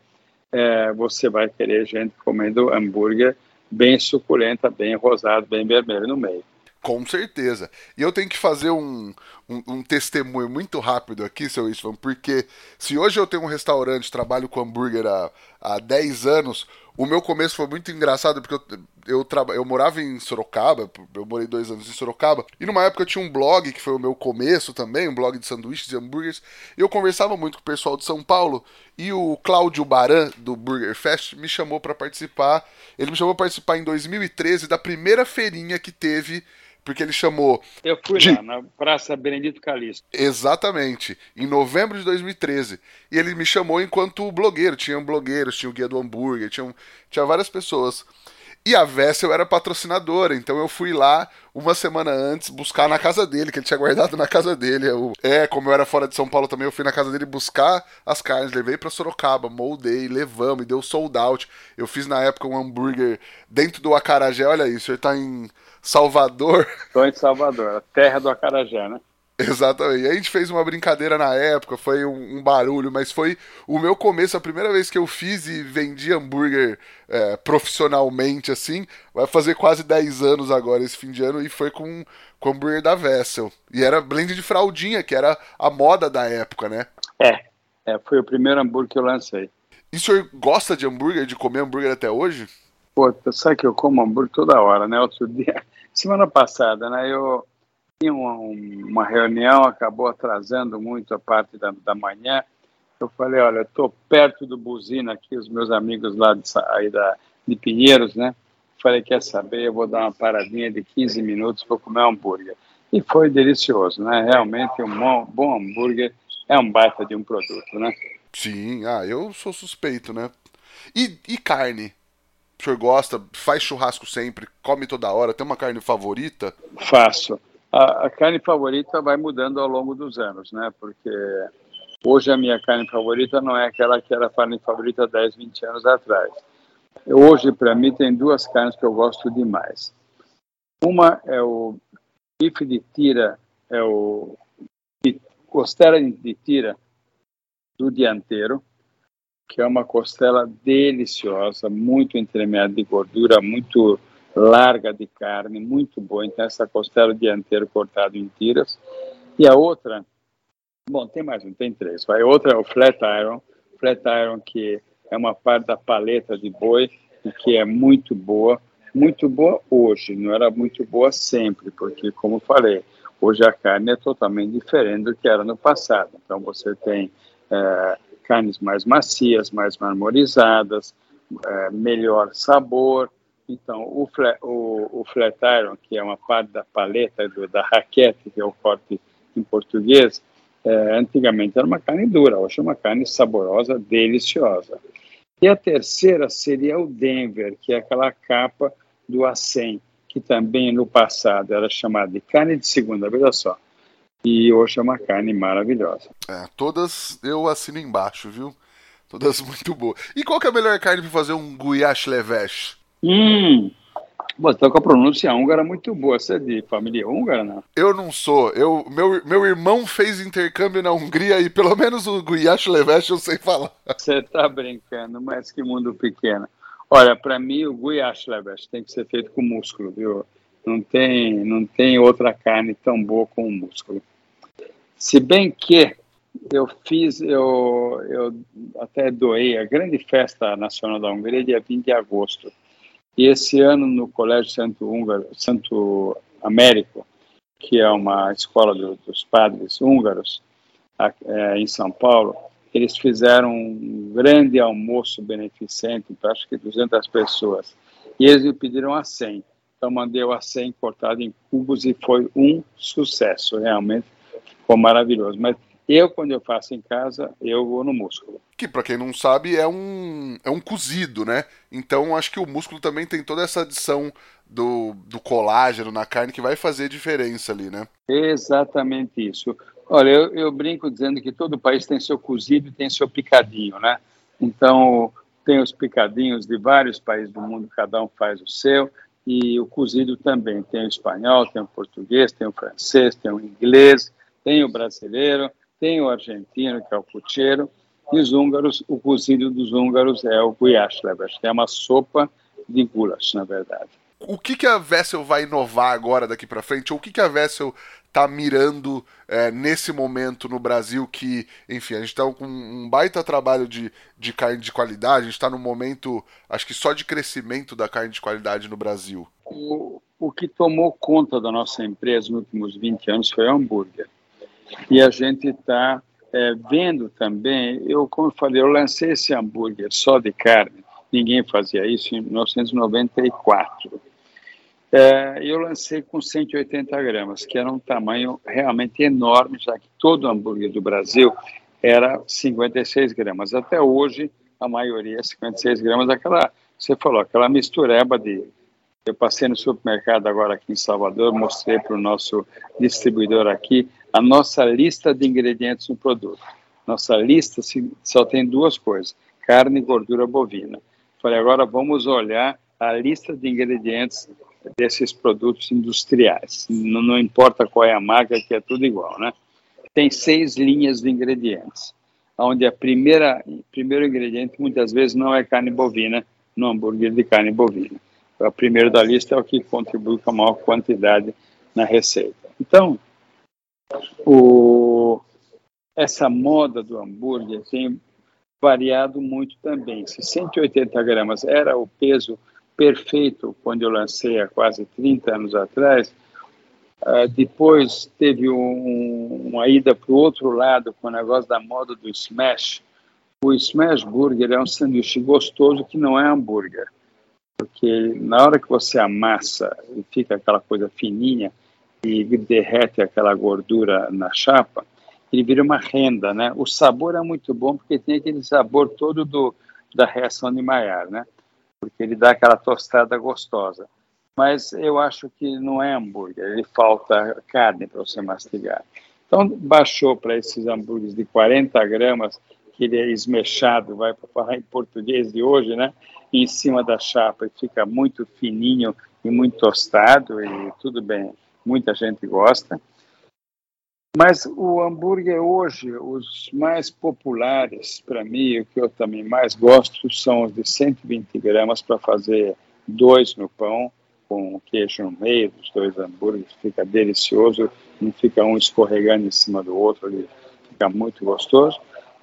é, você vai querer gente comendo hambúrguer bem suculenta, bem rosado, bem vermelho no meio. Com certeza. E eu tenho que fazer um, um, um, testemunho muito rápido aqui, seu Istvan, porque se hoje eu tenho um restaurante, trabalho com hambúrguer há, há 10 anos, o meu começo foi muito engraçado, porque eu, eu, traba, eu morava em Sorocaba, eu morei dois anos em Sorocaba, e numa época eu tinha um blog, que foi o meu começo também, um blog de sanduíches e hambúrgueres, e eu conversava muito com o pessoal de São Paulo, e o Cláudio Baran, do Burger Fest, me chamou para participar, ele me chamou para participar em 2013 da primeira feirinha que teve porque ele chamou. Eu fui de... lá, na Praça Benedito Calixto. Exatamente, em novembro de 2013. E ele me chamou enquanto blogueiro. Tinha blogueiros, tinha o Guia do Hambúrguer, tinha, tinha várias pessoas. E a Vessel era patrocinadora, então eu fui lá uma semana antes buscar na casa dele, que ele tinha guardado na casa dele. Eu, é, como eu era fora de São Paulo também, eu fui na casa dele buscar as carnes, levei para Sorocaba, moldei, levamos, e deu sold out. Eu fiz na época um hambúrguer dentro do Acarajé, olha isso, ele tá em Salvador. Estou em Salvador, a terra do acarajé, né? Exatamente. a gente fez uma brincadeira na época, foi um, um, barulho, mas foi o meu começo, a primeira vez que eu fiz e vendi hambúrguer é, profissionalmente, assim. Vai fazer quase 10 anos agora, esse fim de ano, e foi com, com hambúrguer da Vessel. E era blend de fraldinha, que era a moda da época, né? É, é foi o primeiro hambúrguer que eu lancei. E o senhor gosta de hambúrguer, de comer hambúrguer até hoje? Pô, sabe que eu como hambúrguer toda hora, né? Outro dia, semana passada, né? Eu uma, uma reunião, acabou atrasando muito a parte da, da manhã. Eu falei, olha, eu estou perto do Buzina aqui, os meus amigos lá de, aí da, de Pinheiros, né? Falei, quer saber, eu vou dar uma paradinha de 15 minutos para comer um hambúrguer. E foi delicioso, né? Realmente um bom, bom hambúrguer é um baita de um produto, né? Sim, ah, eu sou suspeito, né? E, e carne? O senhor gosta? Faz churrasco sempre? Come toda hora? Tem uma carne favorita? Faço. A, a, carne favorita vai mudando ao longo dos anos, né? Porque hoje a minha carne favorita não é aquela que era a carne favorita 10, 20 anos atrás. Hoje, para mim, tem duas carnes que eu gosto demais. Uma é o bife de tira, é o costela de tira do dianteiro, que é uma costela deliciosa, muito entremeada de gordura, muito larga de carne, muito boa. Então, essa costela dianteira cortada em tiras. E a outra, bom, tem mais um, tem três. Vai. Outra é o flat iron, flat iron que é uma parte da paleta de boi e que é muito boa, muito boa hoje, não era muito boa sempre, porque, como falei, hoje a carne é totalmente diferente do que era no passado. Então, você tem é, carnes mais macias, mais marmorizadas, é, melhor sabor. Então, o, o, o, flat iron, que é uma parte da paleta do, da raquete, que é o corte em português, é, antigamente era uma carne dura, hoje é uma carne saborosa, deliciosa. E a terceira seria o Denver, que é aquela capa do A100, que também no passado era chamada de carne de segunda, veja só. E hoje é uma carne maravilhosa. É, todas eu assino embaixo, viu? Todas muito boas. E qual que é a melhor carne para fazer um guiache leveche? Hum, você tá com a pronúncia húngara muito boa. Você é de família húngara, não? Eu não sou. Eu, meu, meu irmão fez intercâmbio na Hungria e pelo menos o Guyash Levesh eu sei falar. Você tá brincando, mas que mundo pequeno. Olha, para mim o Guyash Levesh tem que ser feito com músculo, viu? Não tem, não tem outra carne tão boa com músculo. Se bem que eu fiz, eu, eu até doei a grande festa nacional da Hungria dia 20 de agosto e esse ano, no Colégio Santo, Húngaro, Santo Américo, que é uma escola do, dos padres húngaros, é, em São Paulo, eles fizeram um grande almoço beneficente para acho que 200 pessoas. E eles me pediram a 100. Então, mandei o a 100 cortado em cubos e foi um sucesso. Realmente ficou maravilhoso. Mas eu, quando eu faço em casa, eu vou no músculo. Que, para quem não sabe, é um, é um cozido, né? Então, acho que o músculo também tem toda essa adição do, do colágeno na carne que vai fazer diferença ali, né? Exatamente isso. Olha, eu, eu brinco dizendo que todo país tem seu cozido e tem seu picadinho, né? Então, tem os picadinhos de vários países do mundo, cada um faz o seu, e o cozido também. Tem o espanhol, tem o português, tem o francês, tem o inglês, tem o brasileiro tem o argentino, que é o pucheiro, e os húngaros, o cozido dos húngaros é o guyash que é uma sopa de goulash, na verdade. O que, que a Vessel vai inovar agora daqui para frente? Ou o que, que a Vessel está mirando é, nesse momento no Brasil que, enfim, a gente está com um baita trabalho de, de carne de qualidade, a gente está num momento, acho que só de crescimento da carne de qualidade no Brasil. O, o que tomou conta da nossa empresa nos últimos 20 anos foi o hambúrguer. E a gente está é, vendo também, eu como eu falei, eu lancei esse hambúrguer só de carne, ninguém fazia isso em 1994. É, eu lancei com 180 gramas, que era um tamanho realmente enorme, já que todo hambúrguer do Brasil era 56 gramas. Até hoje, a maioria é 56 gramas, aquela, você falou, aquela mistureba de eu passei no supermercado agora aqui em Salvador, mostrei para o nosso distribuidor aqui a nossa lista de ingredientes do produto. Nossa lista só tem duas coisas: carne e gordura bovina. Falei, agora vamos olhar a lista de ingredientes desses produtos industriais. Não, não importa qual é a marca, que é tudo igual, né? Tem seis linhas de ingredientes, onde a primeira primeiro ingrediente muitas vezes não é carne bovina no hambúrguer de carne bovina o primeiro da lista é o que contribui com a maior quantidade na receita. Então, o, essa moda do hambúrguer tem variado muito também. Se 180 gramas era o peso perfeito quando eu lancei há quase 30 anos atrás, uh, depois teve um, uma ida para o outro lado com o negócio da moda do smash. O smash burger é um sanduíche gostoso que não é hambúrguer porque na hora que você amassa e fica aquela coisa fininha e derrete aquela gordura na chapa, ele vira uma renda, né? O sabor é muito bom porque tem aquele sabor todo do, da reação de Maillard, né? Porque ele dá aquela tostada gostosa. Mas eu acho que não é hambúrguer, ele falta carne para você mastigar. Então, baixou para esses hambúrgueres de 40 gramas, que ele é esmechado, vai para falar em português de hoje, né? em cima da chapa e fica muito fininho e muito tostado e tudo bem, muita gente gosta. Mas o hambúrguer hoje, os mais populares para mim, o que eu também mais gosto, são os de 120 gramas para fazer dois no pão, com queijo no meio dos dois hambúrgueres, fica delicioso, não fica um escorregando em cima do outro, ele fica muito gostoso.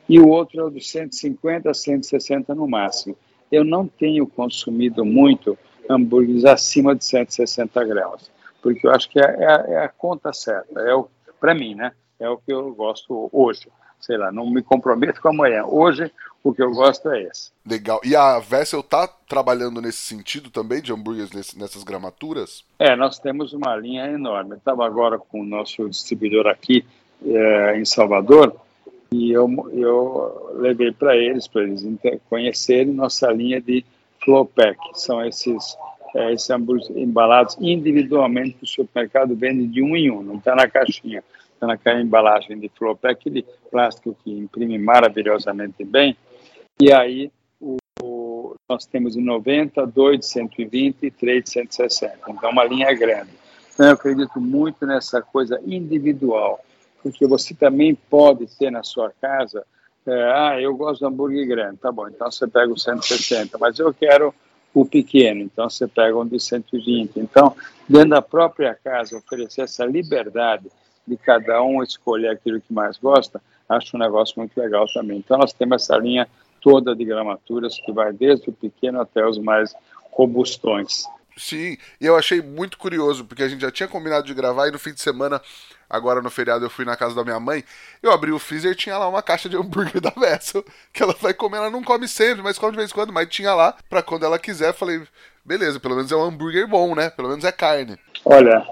E o outro é o de 150 a 160 no máximo. Eu não tenho consumido muito hambúrgueres acima de 160 gramas, porque eu acho que é, é, é a conta certa, é o para mim, né? É o que eu gosto hoje. Sei lá, não me comprometo com amanhã. Hoje, o que eu gosto é esse. Legal. E a Vessel tá trabalhando nesse sentido também, de hambúrgueres nesse, nessas gramaturas? É, nós temos uma linha enorme. Estava agora com o nosso distribuidor aqui é, em Salvador e eu, eu levei para eles, para eles conhecerem nossa linha de flow pack. São esses é, esses hambúrgueres embalados individualmente que o supermercado vende de um em um, não está na caixinha, está naquela embalagem de flop, é aquele plástico que imprime maravilhosamente bem. E aí o, o, nós temos de 90, 2 de 120 e 3 de 160. Então, uma linha grande. Então, eu acredito muito nessa coisa individual, porque você também pode ter na sua casa, é, ah, eu gosto de hambúrguer grande, tá bom, então você pega o 160, mas eu quero o pequeno, então você pega um de 120. Então, dentro da própria casa, oferecer essa liberdade de cada um escolher aquilo que mais gosta, acho um negócio muito legal também. Então, nós temos essa linha toda de gramaturas que vai desde o pequeno até os mais robustões. Sim, e eu achei muito curioso, porque a gente já tinha combinado de gravar e no fim de semana, agora no feriado, eu fui na casa da minha mãe, eu abri o freezer e tinha lá uma caixa de hambúrguer da Vessel, que ela vai comer, ela não come sempre, mas come de vez em quando, mas tinha lá para quando ela quiser, falei, beleza, pelo menos é um hambúrguer bom, né? Pelo menos é carne. Olha,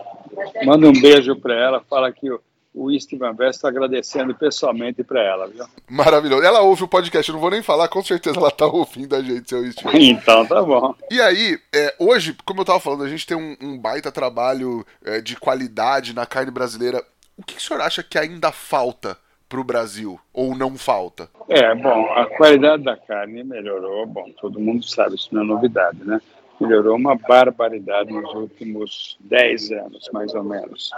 manda um beijo para ela, fala que o Esteban Vest está agradecendo pessoalmente para ela, viu? Maravilhoso. Ela ouve o podcast, eu não vou nem falar, com certeza ela está ouvindo a gente, seu Esteban. então tá bom. E aí, é, hoje, como eu estava falando, a gente tem um, um baita trabalho é, de qualidade na carne brasileira. O que, que o senhor acha que ainda falta para o Brasil? Ou não falta? É, bom, a qualidade da carne melhorou, bom, todo mundo sabe, isso não é novidade, né? Melhorou uma barbaridade nos últimos 10 anos, mais ou menos.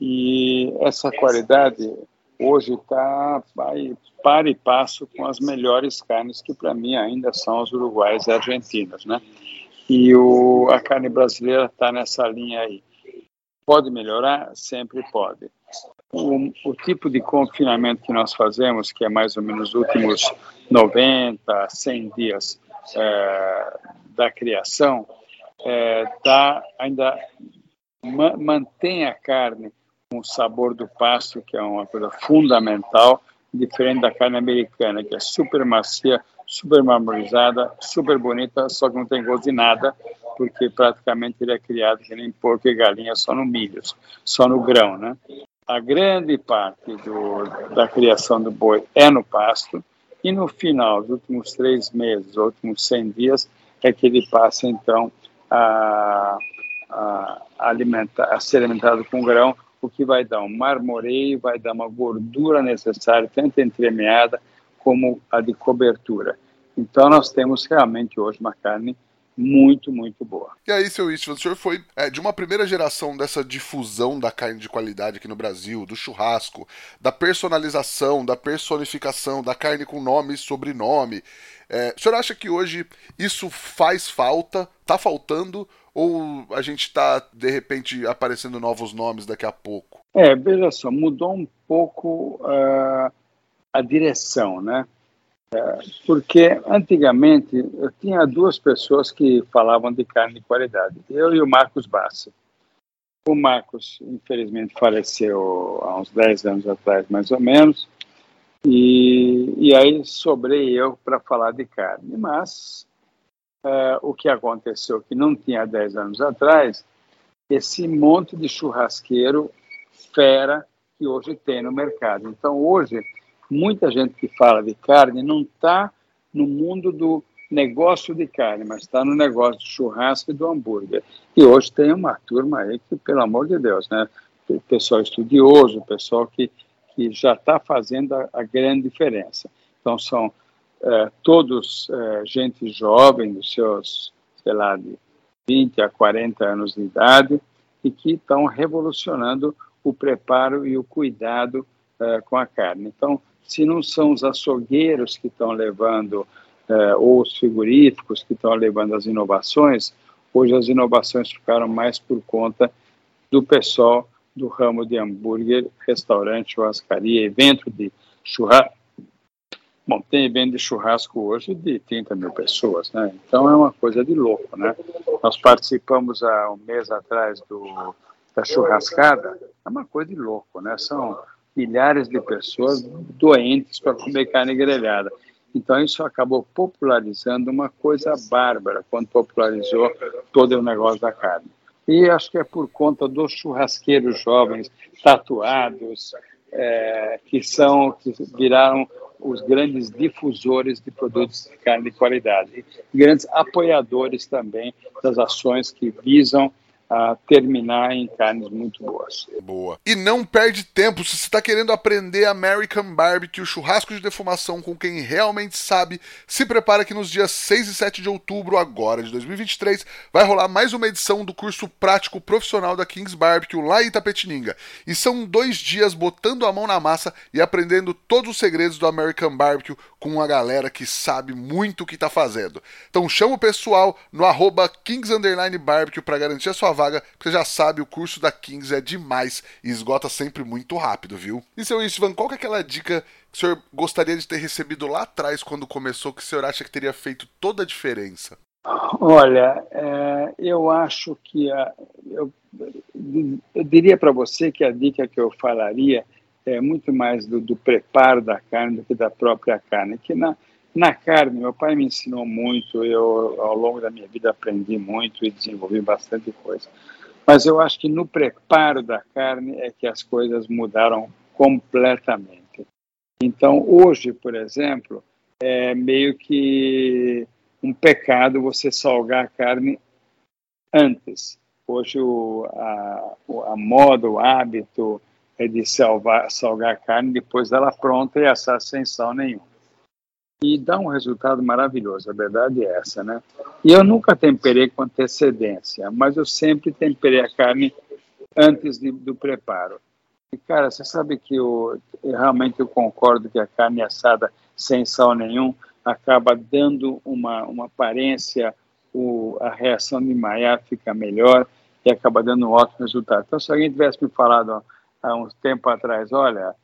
E essa qualidade hoje está para e passo com as melhores carnes, que para mim ainda são as uruguaias e argentinas, né? E o, a carne brasileira está nessa linha aí. Pode melhorar? Sempre pode. O, o, tipo de confinamento que nós fazemos, que é mais ou menos os últimos 90, 100 dias, é, da criação é, tá, ainda ma mantém a carne com o sabor do pasto, que é uma coisa fundamental, diferente da carne americana, que é super macia, super marmorizada, super bonita, só que não tem gosto de nada, porque praticamente ele é criado que nem porco e galinha só no milho, só no grão, né? A grande parte do, da criação do boi é no pasto, e no final, dos últimos três meses, últimos 100 dias, é que ele passa então a, a, a ser alimentado com grão, o que vai dar um marmoreio, vai dar uma gordura necessária, tanto entremeada como a de cobertura. Então nós temos realmente hoje uma carne muito, muito boa. E aí, seu Istvan, o senhor foi é, de uma primeira geração dessa difusão da carne de qualidade aqui no Brasil, do churrasco, da personalização, da personificação, da carne com nome e sobrenome. É, o senhor acha que hoje isso faz falta, tá faltando, ou a gente está, de repente, aparecendo novos nomes daqui a pouco? É, veja só, mudou um pouco uh, a direção, né? É, porque antigamente eu tinha duas pessoas que falavam de carne de qualidade, eu e o Marcos Bassa. O Marcos, infelizmente, faleceu há uns 10 anos atrás, mais ou menos, e, e aí sobrei eu para falar de carne. Mas é, o que aconteceu que não tinha 10 anos atrás, esse monte de churrasqueiro fera que hoje tem no mercado. Então, hoje, muita gente que fala de carne não está no mundo do negócio de carne, mas está no negócio de churrasco e do hambúrguer. E hoje tem uma turma aí que, pelo amor de Deus, né? Pessoal estudioso, pessoal que, que já está fazendo a, a, grande diferença. Então, são é, todos é, gente jovem, dos seus, sei lá, de 20 a 40 anos de idade, e que estão revolucionando o preparo e o cuidado uh, com a carne. Então, se não são os açougueiros que estão levando, uh, ou os frigoríficos que estão levando as inovações, hoje as inovações ficaram mais por conta do pessoal do ramo de hambúrguer, restaurante, churrascaria, evento de churrasco. Bom, tem evento de churrasco hoje de 30 mil pessoas, né? Então é uma coisa de louco, né? Nós participamos há um mês atrás do, da churrascada, é uma coisa de louco, né? São milhares de pessoas doentes para comer carne grelhada. Então isso acabou popularizando uma coisa bárbara quando popularizou todo o negócio da carne. E acho que é por conta dos churrasqueiros jovens, tatuados, é, que são que viraram os grandes difusores de produtos de carne de qualidade, grandes apoiadores também das ações que visam a terminar em carnes muito boas. Boa. E não perde tempo se você está querendo aprender American Barbecue, churrasco de defumação com quem realmente sabe. Se prepara que nos dias 6 e 7 de outubro, agora de 2023, vai rolar mais uma edição do curso prático profissional da Kings Barbecue lá em Itapetininga. E são dois dias botando a mão na massa e aprendendo todos os segredos do American Barbecue com uma galera que sabe muito o que está fazendo. Então chama o pessoal no arroba Kings Barbecue para garantir a sua vaga, porque já sabe, o curso da Kings é demais e esgota sempre muito rápido, viu? E seu Istvan, qual que é aquela dica que o senhor gostaria de ter recebido lá atrás quando começou, que o senhor acha que teria feito toda a diferença? Olha, é, eu acho que a, eu, eu diria para você que a dica que eu falaria é muito mais do, do, preparo da carne do que da própria carne. Que na, na carne, meu pai me ensinou muito, eu ao longo da minha vida aprendi muito e desenvolvi bastante coisa. Mas eu acho que no preparo da carne é que as coisas mudaram completamente. Então, hoje, por exemplo, é meio que um pecado você salgar a carne antes. Hoje, o, a, a moda, o hábito é de salvar, salgar a carne depois dela pronta e essa ascensão nenhuma e dá um resultado maravilhoso, a verdade é essa, né? E eu nunca temperei com antecedência, mas eu sempre temperei a carne antes de, do preparo. E, cara, você sabe que eu, realmente eu concordo que a carne assada sem sal nenhum acaba dando uma, uma aparência, o, a reação de Maillard fica melhor e acaba dando um ótimo resultado. Então, se alguém tivesse me falado há uns tempo atrás, olha,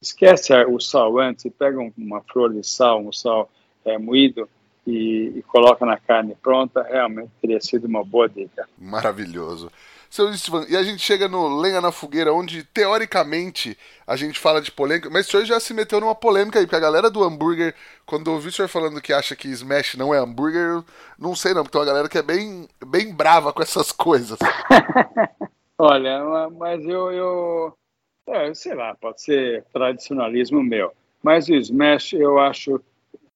esquece o sal antes e pega uma flor de sal, um sal é, moído e, e, coloca na carne pronta, realmente teria sido uma boa dica. Maravilhoso. Seu Istvan, e a gente chega no Lenha na Fogueira, onde teoricamente a gente fala de polêmica, mas o senhor já se meteu numa polêmica aí, porque a galera do hambúrguer, quando ouvi o senhor falando que acha que Smash não é hambúrguer, não sei não, porque tem uma galera que é bem, bem brava com essas coisas. Olha, mas eu, eu, é, sei lá, pode ser tradicionalismo meu. Mas o Smash, eu acho.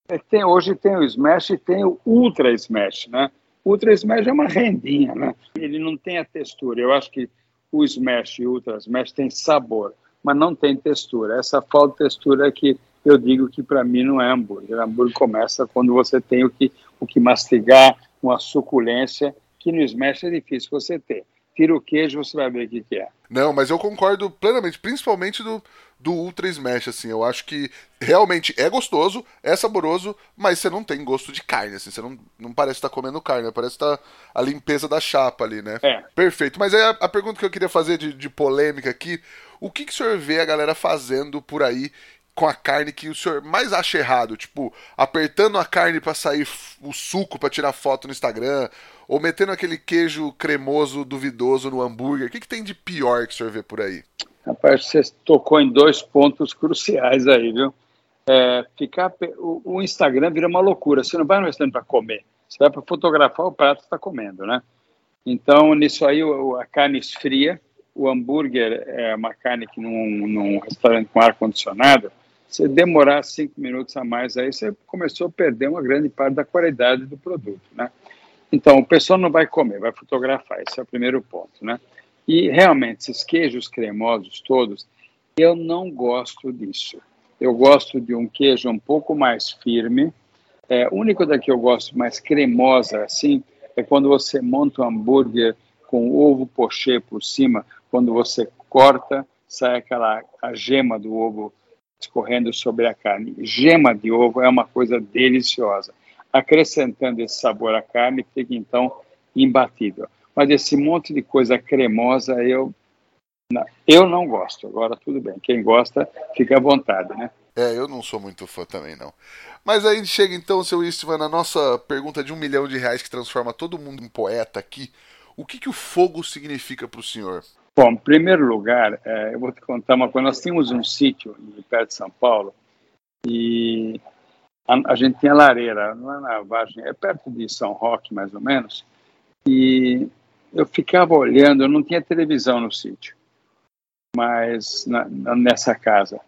É, tem, hoje tem o Smash e tem o Ultra Smash, né? Ultra Smash é uma rendinha, né? Ele não tem a textura. Eu acho que o Smash e o Ultra Smash tem sabor, mas não tem textura. Essa falta de textura é que eu digo que para mim não é hambúrguer. Hambúrguer começa quando você tem o que, o que mastigar, uma suculência, que no Smash é difícil você ter tira o queijo, você vai ver o que, que é. Não, mas eu concordo plenamente, principalmente do, do Ultra Smash, assim, eu acho que realmente é gostoso, é saboroso, mas você não tem gosto de carne, assim, você não, não parece estar tá comendo carne, parece estar tá a limpeza da chapa ali, né? É. Perfeito, mas aí a, a pergunta que eu queria fazer de, de polêmica aqui, o que, que o senhor vê a galera fazendo por aí com a carne que o senhor mais acha errado, tipo, apertando a carne para sair o suco para tirar foto no Instagram, ou metendo aquele queijo cremoso duvidoso no hambúrguer. O que, que tem de pior que o senhor vê por aí? Rapaz, você tocou em dois pontos cruciais aí, viu? É, ficar o, o, Instagram vira uma loucura. Você não vai no restaurante para comer, você vai para fotografar o prato que está comendo, né? Então, nisso aí, a carne esfria. O hambúrguer é uma carne que num, num restaurante com ar-condicionado, se demorar cinco minutos a mais aí, você começou a perder uma grande parte da qualidade do produto, né? Então, o pessoal não vai comer, vai fotografar, esse é o primeiro ponto, né? E, realmente, esses queijos cremosos todos, eu não gosto disso. Eu gosto de um queijo um pouco mais firme. É, o único daqui eu gosto mais cremosa, assim, é quando você monta um hambúrguer com ovo pochê por cima, quando você corta, sai aquela a gema do ovo escorrendo sobre a carne. Gema de ovo é uma coisa deliciosa. Acrescentando esse sabor à carne, fica então imbatível. Mas esse monte de coisa cremosa eu não, eu não gosto. Agora tudo bem, quem gosta fica à vontade, né? É, eu não sou muito fã também não. Mas aí chega então, seu Istvan, na nossa pergunta de um milhão de reais que transforma todo mundo em poeta aqui. O que, que o fogo significa para o senhor? Bom, em primeiro lugar, é, eu vou te contar uma coisa. Nós tínhamos um sítio perto de São Paulo e a, a, gente tinha lareira, não é na Vargem, é perto de São Roque, mais ou menos. E eu ficava olhando, eu não tinha televisão no sítio, mas na, na, nessa casa,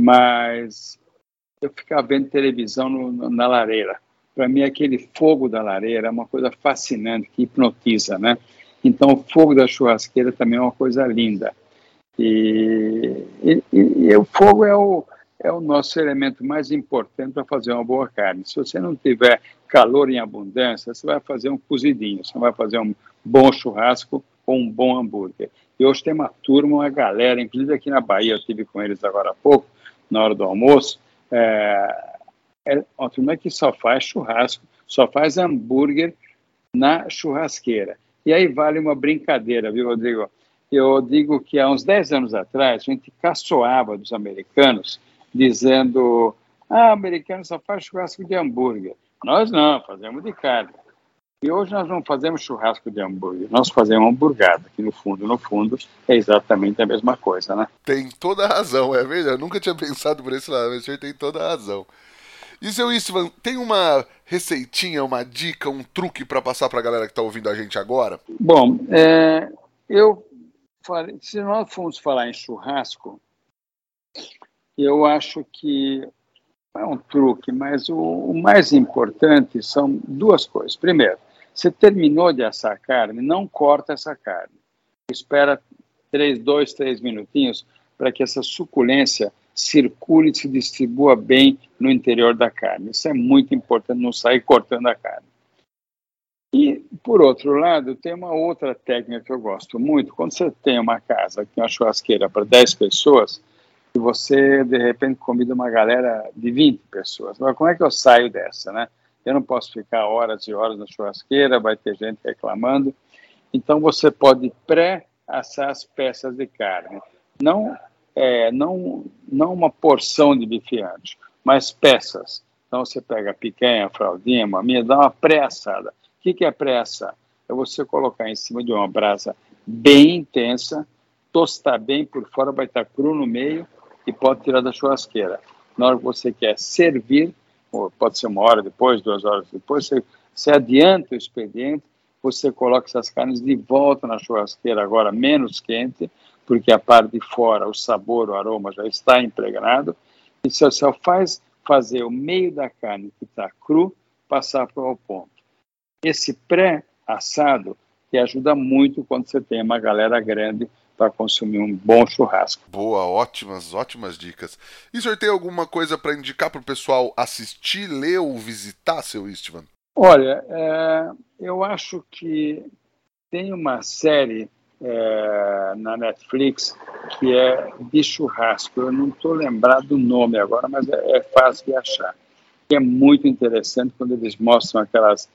mas eu ficava vendo televisão no, na lareira. Para mim, aquele fogo da lareira é uma coisa fascinante que hipnotiza, né? Então, o fogo da churrasqueira também é uma coisa linda. E, e, e o fogo é o, é o nosso elemento mais importante para fazer uma boa carne. Se você não tiver calor em abundância, você vai fazer um cozidinho, você vai fazer um bom churrasco ou um bom hambúrguer. E hoje tem uma turma, uma galera, inclusive aqui na Bahia, eu tive com eles agora há pouco, na hora do almoço, é, é uma turma que só faz churrasco, só faz hambúrguer na churrasqueira. E aí vale uma brincadeira, viu, Rodrigo? Eu digo que há uns 10 anos atrás, a gente caçoava dos americanos, dizendo: ah, americano só faz churrasco de hambúrguer. Nós não, fazemos de carne. E hoje nós não fazemos churrasco de hambúrguer, nós fazemos hamburgada, que no fundo, no fundo, é exatamente a mesma coisa, né? Tem toda a razão, é verdade. Eu nunca tinha pensado por esse lado, mas o senhor tem toda a razão. E seu Istvan, tem uma receitinha, uma dica, um truque para passar para a galera que está ouvindo a gente agora? Bom, é, eu falei, se nós formos falar em churrasco, eu acho que é um truque, mas o, o, mais importante são duas coisas. Primeiro, você terminou de assar a carne, não corta essa carne. Espera três, dois, três minutinhos para que essa suculência circule e se distribua bem no interior da carne. Isso é muito importante, não sair cortando a carne. E, por outro lado, tem uma outra técnica que eu gosto muito. Quando você tem uma casa tem uma churrasqueira para 10 pessoas, e você, de repente, convida uma galera de 20 pessoas. Mas como é que eu saio dessa, né? Eu não posso ficar horas e horas na churrasqueira, vai ter gente reclamando. Então, você pode pré-assar as peças de carne. Não é, não, não uma porção de bife ancho, mas peças. Então você pega a picanha, a fraldinha, a maminha, dá uma pré-assada. O que, que é pré-assar? É você colocar em cima de uma brasa bem intensa, tostar bem por fora, vai estar cru no meio e pode tirar da churrasqueira. Na hora que você quer servir, pode ser uma hora depois, duas horas depois, você, você adianta o expediente, você coloca essas carnes de volta na churrasqueira, agora menos quente, porque a parte de fora, o sabor, o aroma já está impregnado, e você só faz fazer o meio da carne que está cru passar para o ponto. Esse pré-assado que ajuda muito quando você tem uma galera grande para consumir um bom churrasco. Boa, ótimas, ótimas dicas. E o senhor tem alguma coisa para indicar para o pessoal assistir, ler ou visitar, seu Istvan? Olha, é, eu acho que tem uma série é, na Netflix que é de churrasco. Eu não estou lembrado do nome agora, mas é, é, fácil de achar. É muito interessante quando eles mostram aquelas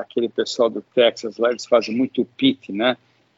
aquele pessoal do Texas lá, eles fazem muito pit, né?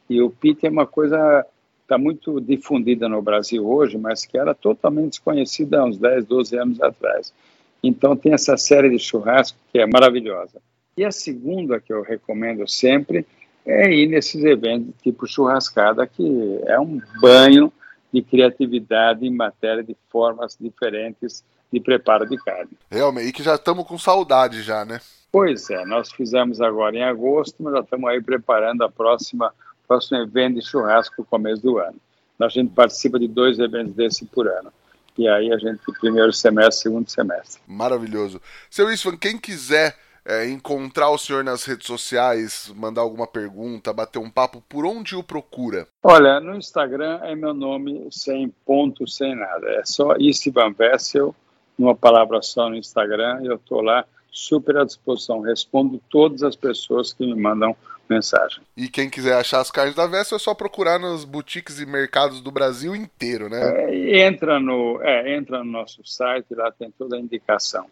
E o pit é uma coisa está muito difundida no Brasil hoje, mas que era totalmente desconhecida há uns 10, 12 anos atrás. Então tem essa série de churrasco que é maravilhosa. E a segunda que eu recomendo sempre é ir nesses eventos tipo churrascada, que é um banho de criatividade em matéria de formas diferentes de preparo de carne. Realmente, e que já estamos com saudade já, né? Pois é, nós fizemos agora em agosto, mas já estamos aí preparando a próxima próximo evento de churrasco no começo do ano. A gente participa de dois eventos desse por ano. E aí a gente, primeiro semestre, segundo semestre. Maravilhoso. Seu Isvan, quem quiser é, encontrar o senhor nas redes sociais, mandar alguma pergunta, bater um papo, por onde o procura? Olha, no Instagram é meu nome sem ponto, sem nada. É só Istvan Vessel, numa palavra só no Instagram, eu estou lá super à disposição. Respondo todas as pessoas que me mandam mensagem. E quem quiser achar as carnes da Vessel é só procurar nas boutiques e mercados do Brasil inteiro, né? É, entra, no, é, entra no nosso site, lá tem toda a indicação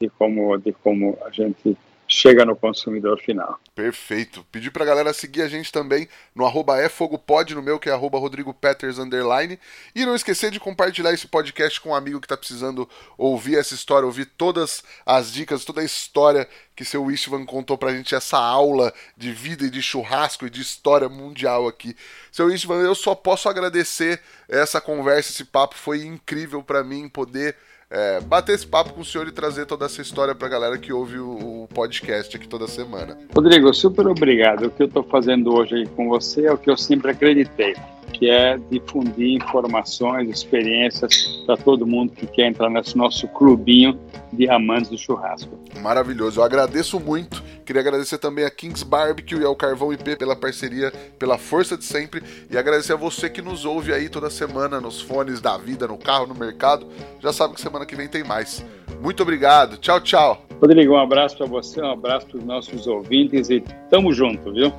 de como, de como a gente chega no consumidor final. Perfeito. Pedir pra galera seguir a gente também no arroba efogopod, no meu que é arroba underline. E não esquecer de compartilhar esse podcast com um amigo que tá precisando ouvir essa história, ouvir todas as dicas, toda a história que seu Istvan contou pra gente, essa aula de vida e de churrasco e de história mundial aqui. Seu Istvan, eu só posso agradecer essa conversa, esse papo foi incrível para mim poder é, bater esse papo com o senhor e trazer toda essa história para a galera que ouve o, o, podcast aqui toda semana. Rodrigo, super obrigado. O que eu estou fazendo hoje com você é o que eu sempre acreditei, que é difundir informações, experiências para todo mundo que quer entrar nesse nosso clubinho de amantes do churrasco. Maravilhoso. Eu agradeço muito. Queria agradecer também a Kings Barbecue e ao Carvão IP pela parceria, pela força de sempre. E agradecer a você que nos ouve aí toda semana nos fones da vida, no carro, no mercado. Já sabe que semana que vem tem mais. Muito obrigado. Tchau, tchau. Rodrigo, um abraço para você, um abraço para os nossos ouvintes e tamo junto, viu?